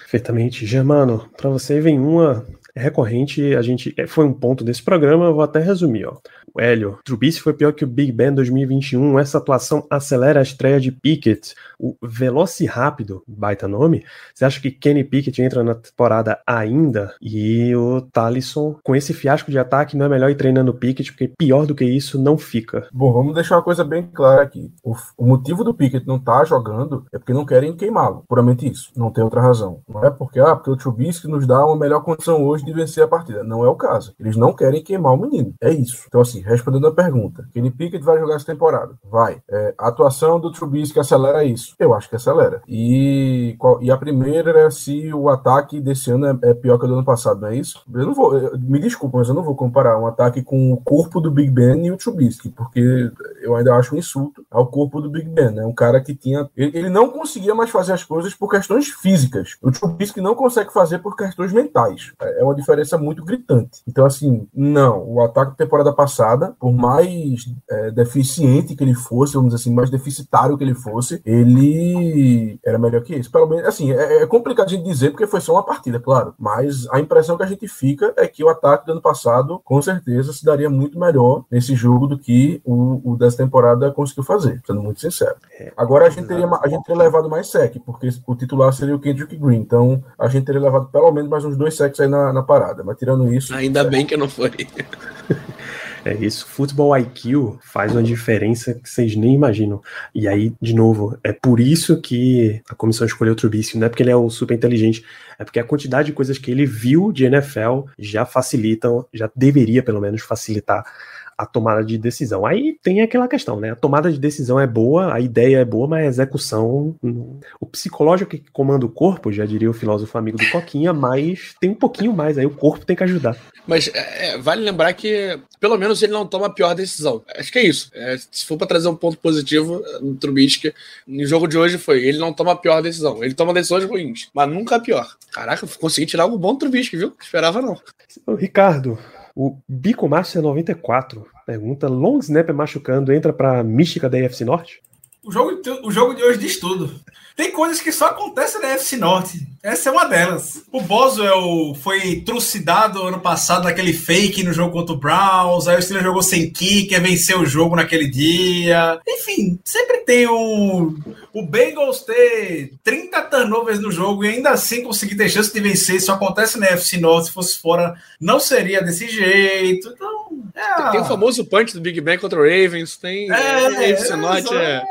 Perfeitamente. Germano, para você vem uma recorrente, a gente é, foi um ponto desse programa, vou até resumir, ó. O Hélio, Trubisky foi pior que o Big Ben 2021, essa atuação acelera a estreia de Pickett, o Veloci Rápido, baita nome, você acha que Kenny Pickett entra na temporada ainda? E o Talisson, com esse fiasco de ataque, não é melhor ir treinando Pickett, porque pior do que isso não fica. Bom, vamos deixar uma coisa bem clara aqui. O, o motivo do Pickett não estar tá jogando é porque não querem queimá-lo, puramente isso. Não tem outra razão. Não é porque, ah, porque o Trubisky nos dá uma melhor condição hoje de vencer a partida. Não é o caso. Eles não querem queimar o menino. É isso. Então, assim, respondendo a pergunta, Kenny Pickett vai jogar essa temporada? Vai. É, a atuação do Trubisky acelera isso? Eu acho que acelera. E, qual, e a primeira é se o ataque desse ano é, é, pior que o do ano passado, não é isso? Eu não vou, eu, me desculpa, mas eu não vou comparar um ataque com o corpo do Big Ben e o Trubisky, porque eu ainda acho um insulto ao corpo do Big Ben. Né? um cara que tinha. Ele, ele não conseguia mais fazer as coisas por questões físicas. O Trubisky não consegue fazer por questões mentais. É, é uma diferença muito gritante. Então, assim, não. O ataque da temporada passada, por mais é, deficiente que ele fosse, vamos dizer assim, mais deficitário que ele fosse, ele era melhor que isso. Pelo menos, assim, é, é complicado a gente dizer porque foi só uma partida, claro. Mas a impressão que a gente fica é que o ataque do ano passado, com certeza, se daria muito melhor nesse jogo do que o, o dessa temporada conseguiu fazer, sendo muito sincero. É, Agora a gente teria, a gente teria levado mais sec, porque o titular seria o Kendrick Green. Então a gente teria levado pelo menos mais uns dois secs aí na, na parada. Mas tirando isso. Ainda é... bem que não foi. (laughs) É isso, futebol IQ faz uma diferença que vocês nem imaginam. E aí, de novo, é por isso que a comissão escolheu o Trubisky, não é porque ele é o super inteligente, é porque a quantidade de coisas que ele viu de NFL já facilitam, já deveria pelo menos facilitar a tomada de decisão. Aí tem aquela questão, né? A tomada de decisão é boa, a ideia é boa, mas a execução. O psicológico que comanda o corpo, já diria o filósofo amigo do Coquinha, mas tem um pouquinho mais, aí o corpo tem que ajudar. Mas é, é vale lembrar que, pelo menos, ele não toma a pior decisão. Acho que é isso. É, se for para trazer um ponto positivo no Trubisky, no jogo de hoje foi: ele não toma a pior decisão. Ele toma decisões ruins, mas nunca a pior. Caraca, consegui tirar algo bom do Trubisky, viu? Esperava não. Ricardo, o Bico Master 94 pergunta: Long Snapper machucando entra pra mística da AFC Norte? O jogo, o jogo de hoje diz tudo. Tem coisas que só acontecem na FC Norte. Essa é uma delas. O Boswell foi trucidado ano passado naquele fake no jogo contra o Browns. Aí o Steelers jogou sem kicker, venceu o jogo naquele dia. Enfim, sempre tem um. O Bengals ter 30 turnovers no jogo e ainda assim conseguir ter chance de vencer. Isso acontece na FC Norte. Se fosse fora, não seria desse jeito. Então. É... Tem o famoso punch do Big Ben contra o Ravens. Tem. É, a FC Norte é.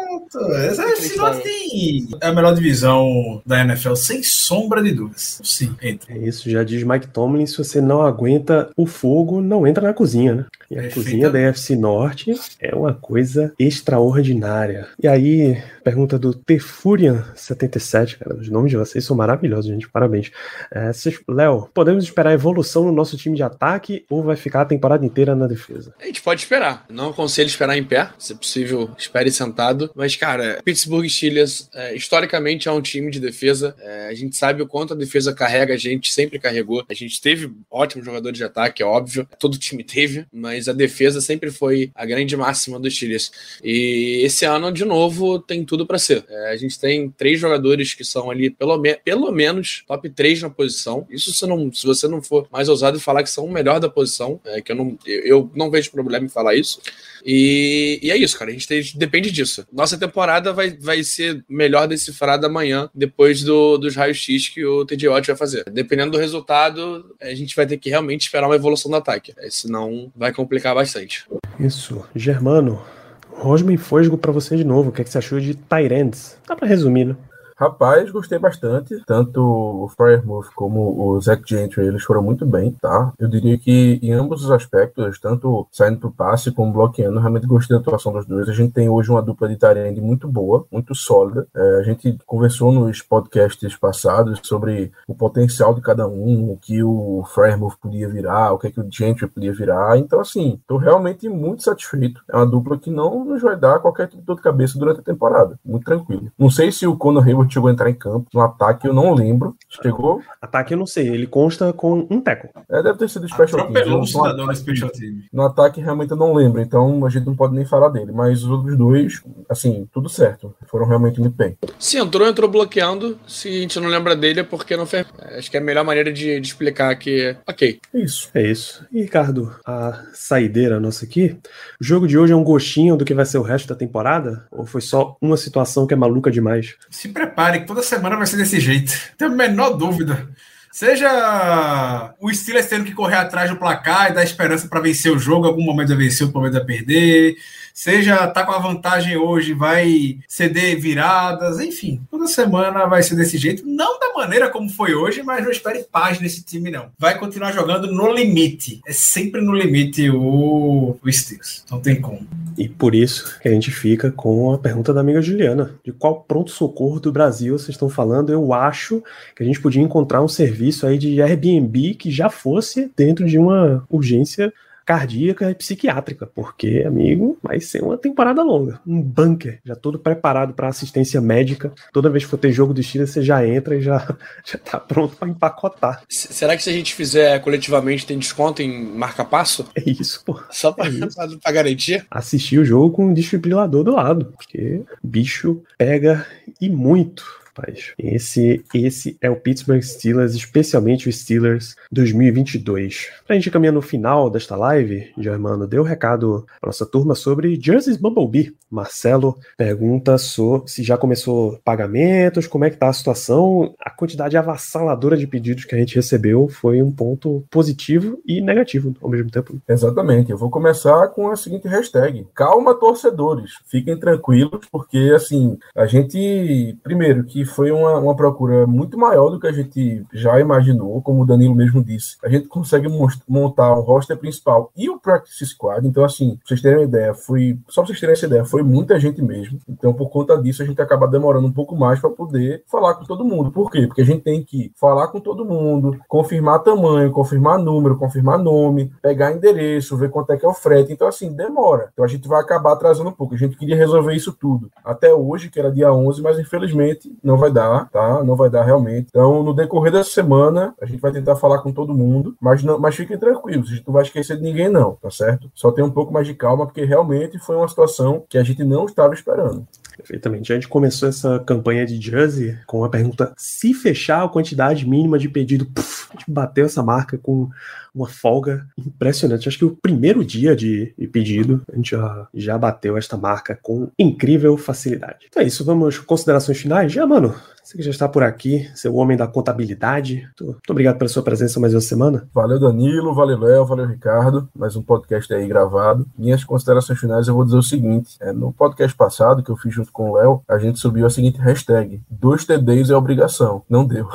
Essa FC Norte tem. É melhor divisão da NFL, sem sombra de dúvidas. Sim, entra. É isso, já diz Mike Tomlin, se você não aguenta o fogo, não entra na cozinha, né? E a cozinha da UFC Norte é uma coisa extraordinária. E aí, pergunta do Tefurian77, cara, os nomes de vocês são maravilhosos, gente, parabéns. É, Léo, podemos esperar evolução no nosso time de ataque ou vai ficar a temporada inteira na defesa? A gente pode esperar. Não aconselho esperar em pé, se possível, espere sentado. Mas, cara, Pittsburgh Steelers, é, historicamente, é um time de defesa. É, a gente sabe o quanto a defesa carrega, a gente sempre carregou. A gente teve ótimos jogadores de ataque, é óbvio. Todo time teve, mas a defesa sempre foi a grande máxima dos Steelers. E esse ano, de novo, tem tudo para ser. É, a gente tem três jogadores que são ali, pelo, me pelo menos, top 3 na posição. Isso se, não, se você não for mais ousado e falar que são o melhor da posição, é, que eu não, eu não vejo problema em falar isso. E, e é isso, cara. A gente tem, depende disso. Nossa temporada vai, vai ser melhor decifrada amanhã, depois do, dos raios-x que o TJ Watt vai fazer. Dependendo do resultado, a gente vai ter que realmente esperar uma evolução do ataque. É, senão vai complicar bastante. Isso. Germano, Rosman Fosgo para você de novo. O que, é que você achou de Tyrants? Dá para resumir, né? Rapaz, gostei bastante. Tanto o Firemouth como o Zach Gentry, eles foram muito bem, tá? Eu diria que em ambos os aspectos, tanto saindo pro passe como bloqueando, realmente gostei da atuação dos dois. A gente tem hoje uma dupla de Tyrande muito boa, muito sólida. É, a gente conversou nos podcasts passados sobre o potencial de cada um, o que o Firemouth podia virar, o que, é que o Gentry podia virar. Então, assim, tô realmente muito satisfeito. É uma dupla que não nos vai dar qualquer tipo dor de cabeça durante a temporada. Muito tranquilo. Não sei se o Conor Hayward chegou a entrar em campo. No ataque, eu não lembro. Chegou? Ataque eu não sei, ele consta com um teco. É, deve ter sido special teams. Atropelou o No cidadão no ataque- Special Team. No ataque, realmente, eu não lembro. Então, a gente não pode nem falar dele. Mas os outros dois, assim, tudo certo. Foram realmente muito bem. Se entrou, entrou bloqueando. Se a gente não lembra dele é porque não fez. Acho que é a melhor maneira de, de explicar que. Ok. É isso. É isso. E, Ricardo, a saideira nossa aqui. O jogo de hoje é um gostinho do que vai ser o resto da temporada? Ou foi só uma situação que é maluca demais? Se prepare, que toda semana vai ser desse jeito. Tenho a menor dúvida. Seja o Steelers tendo que correr atrás do placar e dar esperança para vencer o jogo, algum momento vai vencer, outro momento vai perder. Seja tá com a vantagem hoje, vai ceder viradas, enfim, toda semana vai ser desse jeito. Não da maneira como foi hoje, mas não espere paz nesse time, não. Vai continuar jogando no limite. É sempre no limite o, o Steelers. Não tem como. E por isso que a gente fica com a pergunta da amiga Juliana: de qual pronto-socorro do Brasil vocês estão falando? Eu acho que a gente podia encontrar um serviço aí de Airbnb que já fosse dentro de uma urgência cardíaca e psiquiátrica, porque, amigo, vai ser uma temporada longa. Um bunker, já todo preparado para assistência médica. Toda vez que for ter jogo do Steelers, você já entra e já, (laughs) já tá pronto para empacotar. Será que se a gente fizer coletivamente tem desconto em marca-passo? É isso, pô. Só pra, É isso. pra, pra garantir? assistir o jogo com um desfibrilador do lado, porque bicho pega e muito. Rapaz. Esse, esse é o Pittsburgh Steelers, especialmente o Steelers 2022. Pra gente caminhar no final desta live, Germano, deu um recado pra nossa turma sobre Jersey's Bumblebee. Marcelo pergunta se já começou pagamentos, como é que tá a situação. A quantidade avassaladora de pedidos que a gente recebeu foi um ponto positivo e negativo ao mesmo tempo. Exatamente. Eu vou começar com a seguinte hashtag: Calma, torcedores. Fiquem tranquilos, porque assim, a gente, primeiro, que foi uma, uma procura muito maior do que a gente já imaginou, como o Danilo mesmo disse. A gente consegue montar o roster principal e o practice squad. Então, assim, pra vocês terem uma ideia, foi só pra vocês terem essa ideia, foi muita gente mesmo. Então, por conta disso, a gente acaba demorando um pouco mais para poder falar com todo mundo. Por quê? Porque a gente tem que falar com todo mundo, confirmar tamanho, confirmar número, confirmar nome, pegar endereço, ver quanto é que é o frete. Então, assim, demora. Então, a gente vai acabar atrasando um pouco. A gente queria resolver isso tudo até hoje, que era dia 11, mas infelizmente não vai dar, tá? Não vai dar realmente. Então, no decorrer dessa semana, a gente vai tentar falar com todo mundo, mas, não, mas fiquem tranquilos, a gente não vai esquecer de ninguém, não, tá certo? Só tem um pouco mais de calma, porque realmente foi uma situação que a gente não estava esperando. Perfeitamente. A gente começou essa campanha de Jersey com a pergunta: se fechar a quantidade mínima de pedido, puf, a gente bateu essa marca com uma folga impressionante. Acho que o primeiro dia de, pedido, a gente já, já bateu esta marca com incrível facilidade. Então é isso, vamos considerações finais? Já, mano, você que já está por aqui, seu homem da contabilidade. Muito obrigado pela sua presença mais uma semana. Valeu, Danilo, valeu, Léo, valeu, Ricardo. Mais um podcast aí gravado. Minhas considerações finais, eu vou dizer o seguinte: é, no podcast passado, que eu fiz junto com o Léo, a gente subiu a seguinte hashtag: dois TDs é obrigação. Não deu.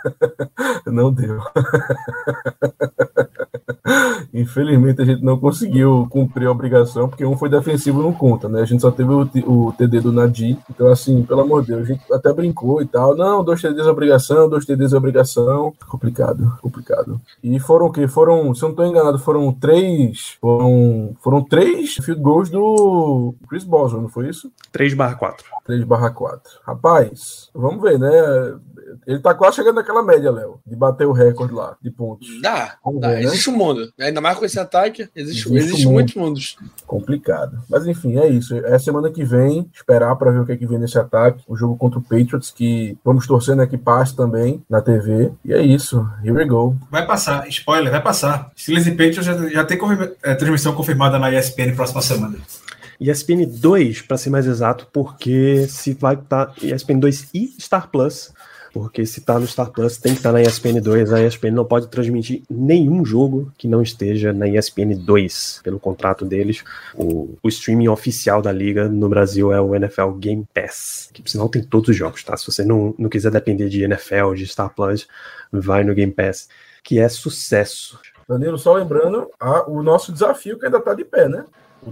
(laughs) não deu. (laughs) (gasps) Infelizmente a gente não conseguiu cumprir a obrigação, porque um foi defensivo não conta, né? A gente só teve o, o TD do Nadir. Então, assim, pelo amor de Deus, a gente até brincou e tal. Não, dois TDs é obrigação, dois TDs é obrigação. Complicado, complicado. E foram o quê? Foram, se eu não tô enganado, foram três. Foram, foram três field goals do Chris Boswell, não foi isso? 3 barra 4. 3 barra 4. Rapaz, vamos ver, né? Ele tá quase chegando naquela média, Léo, de bater o recorde lá, de pontos. Dá, Vamos dá. ver, né? Existe um mundo. Ainda mais com esse ataque, existe, Existe existe mundo. muitos mundos. complicado. Mas enfim, é isso. É semana que vem, esperar para ver o que é que vem nesse ataque. O jogo contra o Patriots, que vamos torcer né, que passe também na TV. E é isso. Here we go. Vai passar, spoiler, vai passar. Steelers e Patriots já, já tem confirma- é, transmissão confirmada na ESPN próxima semana. ESPN 2, para ser mais exato, porque se vai estar ESPN 2 e Star Plus porque se tá no Star Plus tem que estar tá na ESPN 2. A ESPN não pode transmitir nenhum jogo que não esteja na ESPN 2, pelo contrato deles. O, o streaming oficial da liga no Brasil é o NFL Game Pass, que por sinal tem todos os jogos, tá? Se você não, não quiser depender de NFL, de Star Plus, vai no Game Pass, que é sucesso. Danilo, só lembrando a, o nosso desafio que ainda tá de pé, né?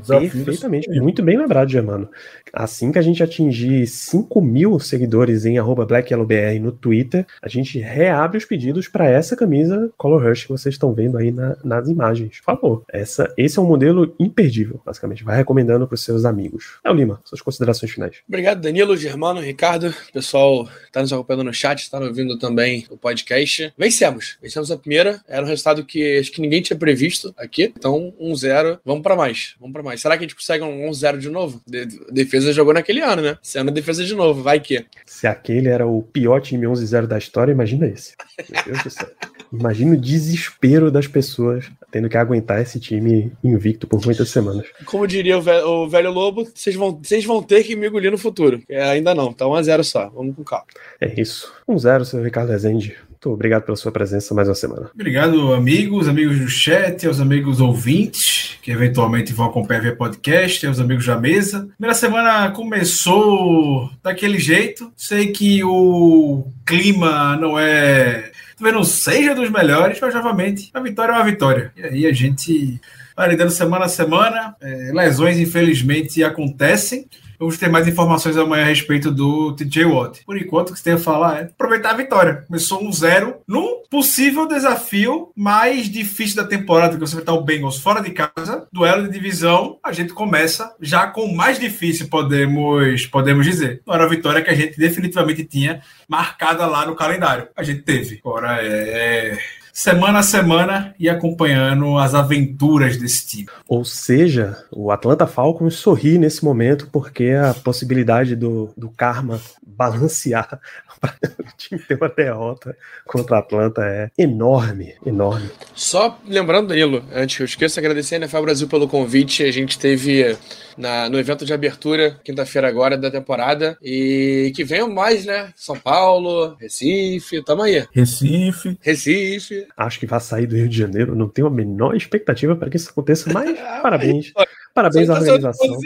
Perfeitamente, muito bem lembrado, Germano. Assim que a gente atingir 5 mil seguidores em BlackYellowBR no Twitter, a gente reabre os pedidos para essa camisa Color Rush que vocês estão vendo aí na, nas imagens. Por favor, essa, esse é um modelo imperdível, basicamente. Vai recomendando para os seus amigos. É o Lima, suas considerações finais. Obrigado, Danilo, Germano, Ricardo. Pessoal, está nos acompanhando no chat, está ouvindo também o podcast. Vencemos. Vencemos a primeira. Era um resultado que acho que ninguém tinha previsto aqui. Então, 1-0. Vamos para mais. Vamos para mais. Será que a gente consegue um 1-0 de novo? De defesa jogou naquele ano, né? Esse ano defesa de novo, vai que. Se aquele era o pior time 11-0 da história, imagina esse. Meu Deus do céu. Imagina o desespero das pessoas tendo que aguentar esse time invicto por muitas semanas. Como diria o velho, o velho Lobo, vocês vão, vocês vão ter que me engolir no futuro. É, ainda não, tá 1x0 só. Vamos com calma. É isso. 1x0, seu Ricardo Rezende. Muito obrigado pela sua presença mais uma semana. Obrigado, amigos, amigos do chat, aos amigos ouvintes, que eventualmente vão acompanhar via podcast, aos amigos da mesa. Primeira semana começou daquele jeito. Sei que o clima não é talvez não seja dos melhores, mas novamente a vitória é uma vitória. E aí a gente vai lidando semana a semana. É, lesões, infelizmente, acontecem. Vamos ter mais informações amanhã a respeito do TJ Watt. Por enquanto, o que você tem a falar é aproveitar a vitória. Começou um zero num possível desafio mais difícil da temporada, que você vai estar o Bengals fora de casa, duelo de divisão, a gente começa já com o mais difícil, podemos, podemos dizer. Não era a vitória que a gente definitivamente tinha marcada lá no calendário. A gente teve. Agora é semana a semana e acompanhando as aventuras desse time. Ou seja, o Atlanta Falcons sorri nesse momento porque a possibilidade do, do karma balancear (laughs) para o time ter uma derrota contra o Atlanta é enorme, enorme. Só lembrando, Danilo, antes que eu esqueça, agradecer a NFL Brasil pelo convite. A gente teve na, no evento de abertura, quinta-feira agora, da temporada. E que venham mais, né? São Paulo, Recife, tamo aí. Recife. Recife. Acho que vai sair do Rio de Janeiro, não tenho a menor expectativa para que isso aconteça, mas (laughs) parabéns. Parabéns à organização.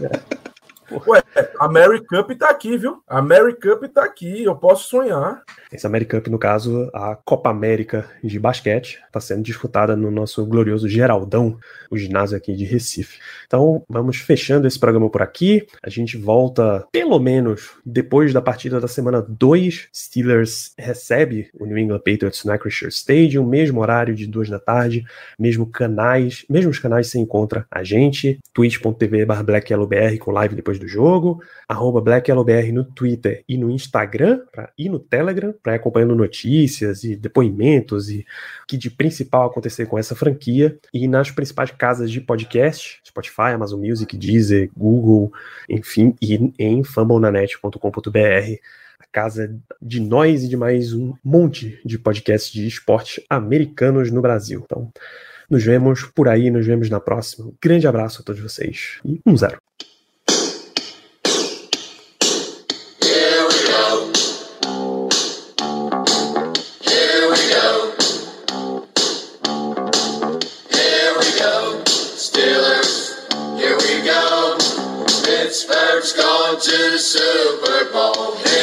É. Ué, a Mary Cup tá aqui, viu? A Mary Cup tá aqui, eu posso sonhar. Essa Mary Cup, no caso, a Copa América de basquete, está sendo disputada no nosso glorioso Geraldão, o ginásio aqui de Recife. Então, vamos fechando esse programa por aqui. A gente volta, pelo menos, depois da partida da semana 2. Steelers recebe o New England Patriots na Acrisure Stadium, mesmo horário de duas da tarde, mesmo canais, mesmos canais você encontra a gente, twitch.tv blackyellowbr com live depois do jogo, arroba no Twitter e no Instagram pra, e no Telegram, para acompanhando notícias e depoimentos e o que de principal acontecer com essa franquia e nas principais casas de podcast, Spotify, Amazon Music, Deezer, Google, enfim, e em fumblenanet.com.br a casa de nós e de mais um monte de podcasts de esportes americanos no Brasil. Então, nos vemos por aí, nos vemos na próxima. Um grande abraço a todos vocês e um zero. To Super Bowl.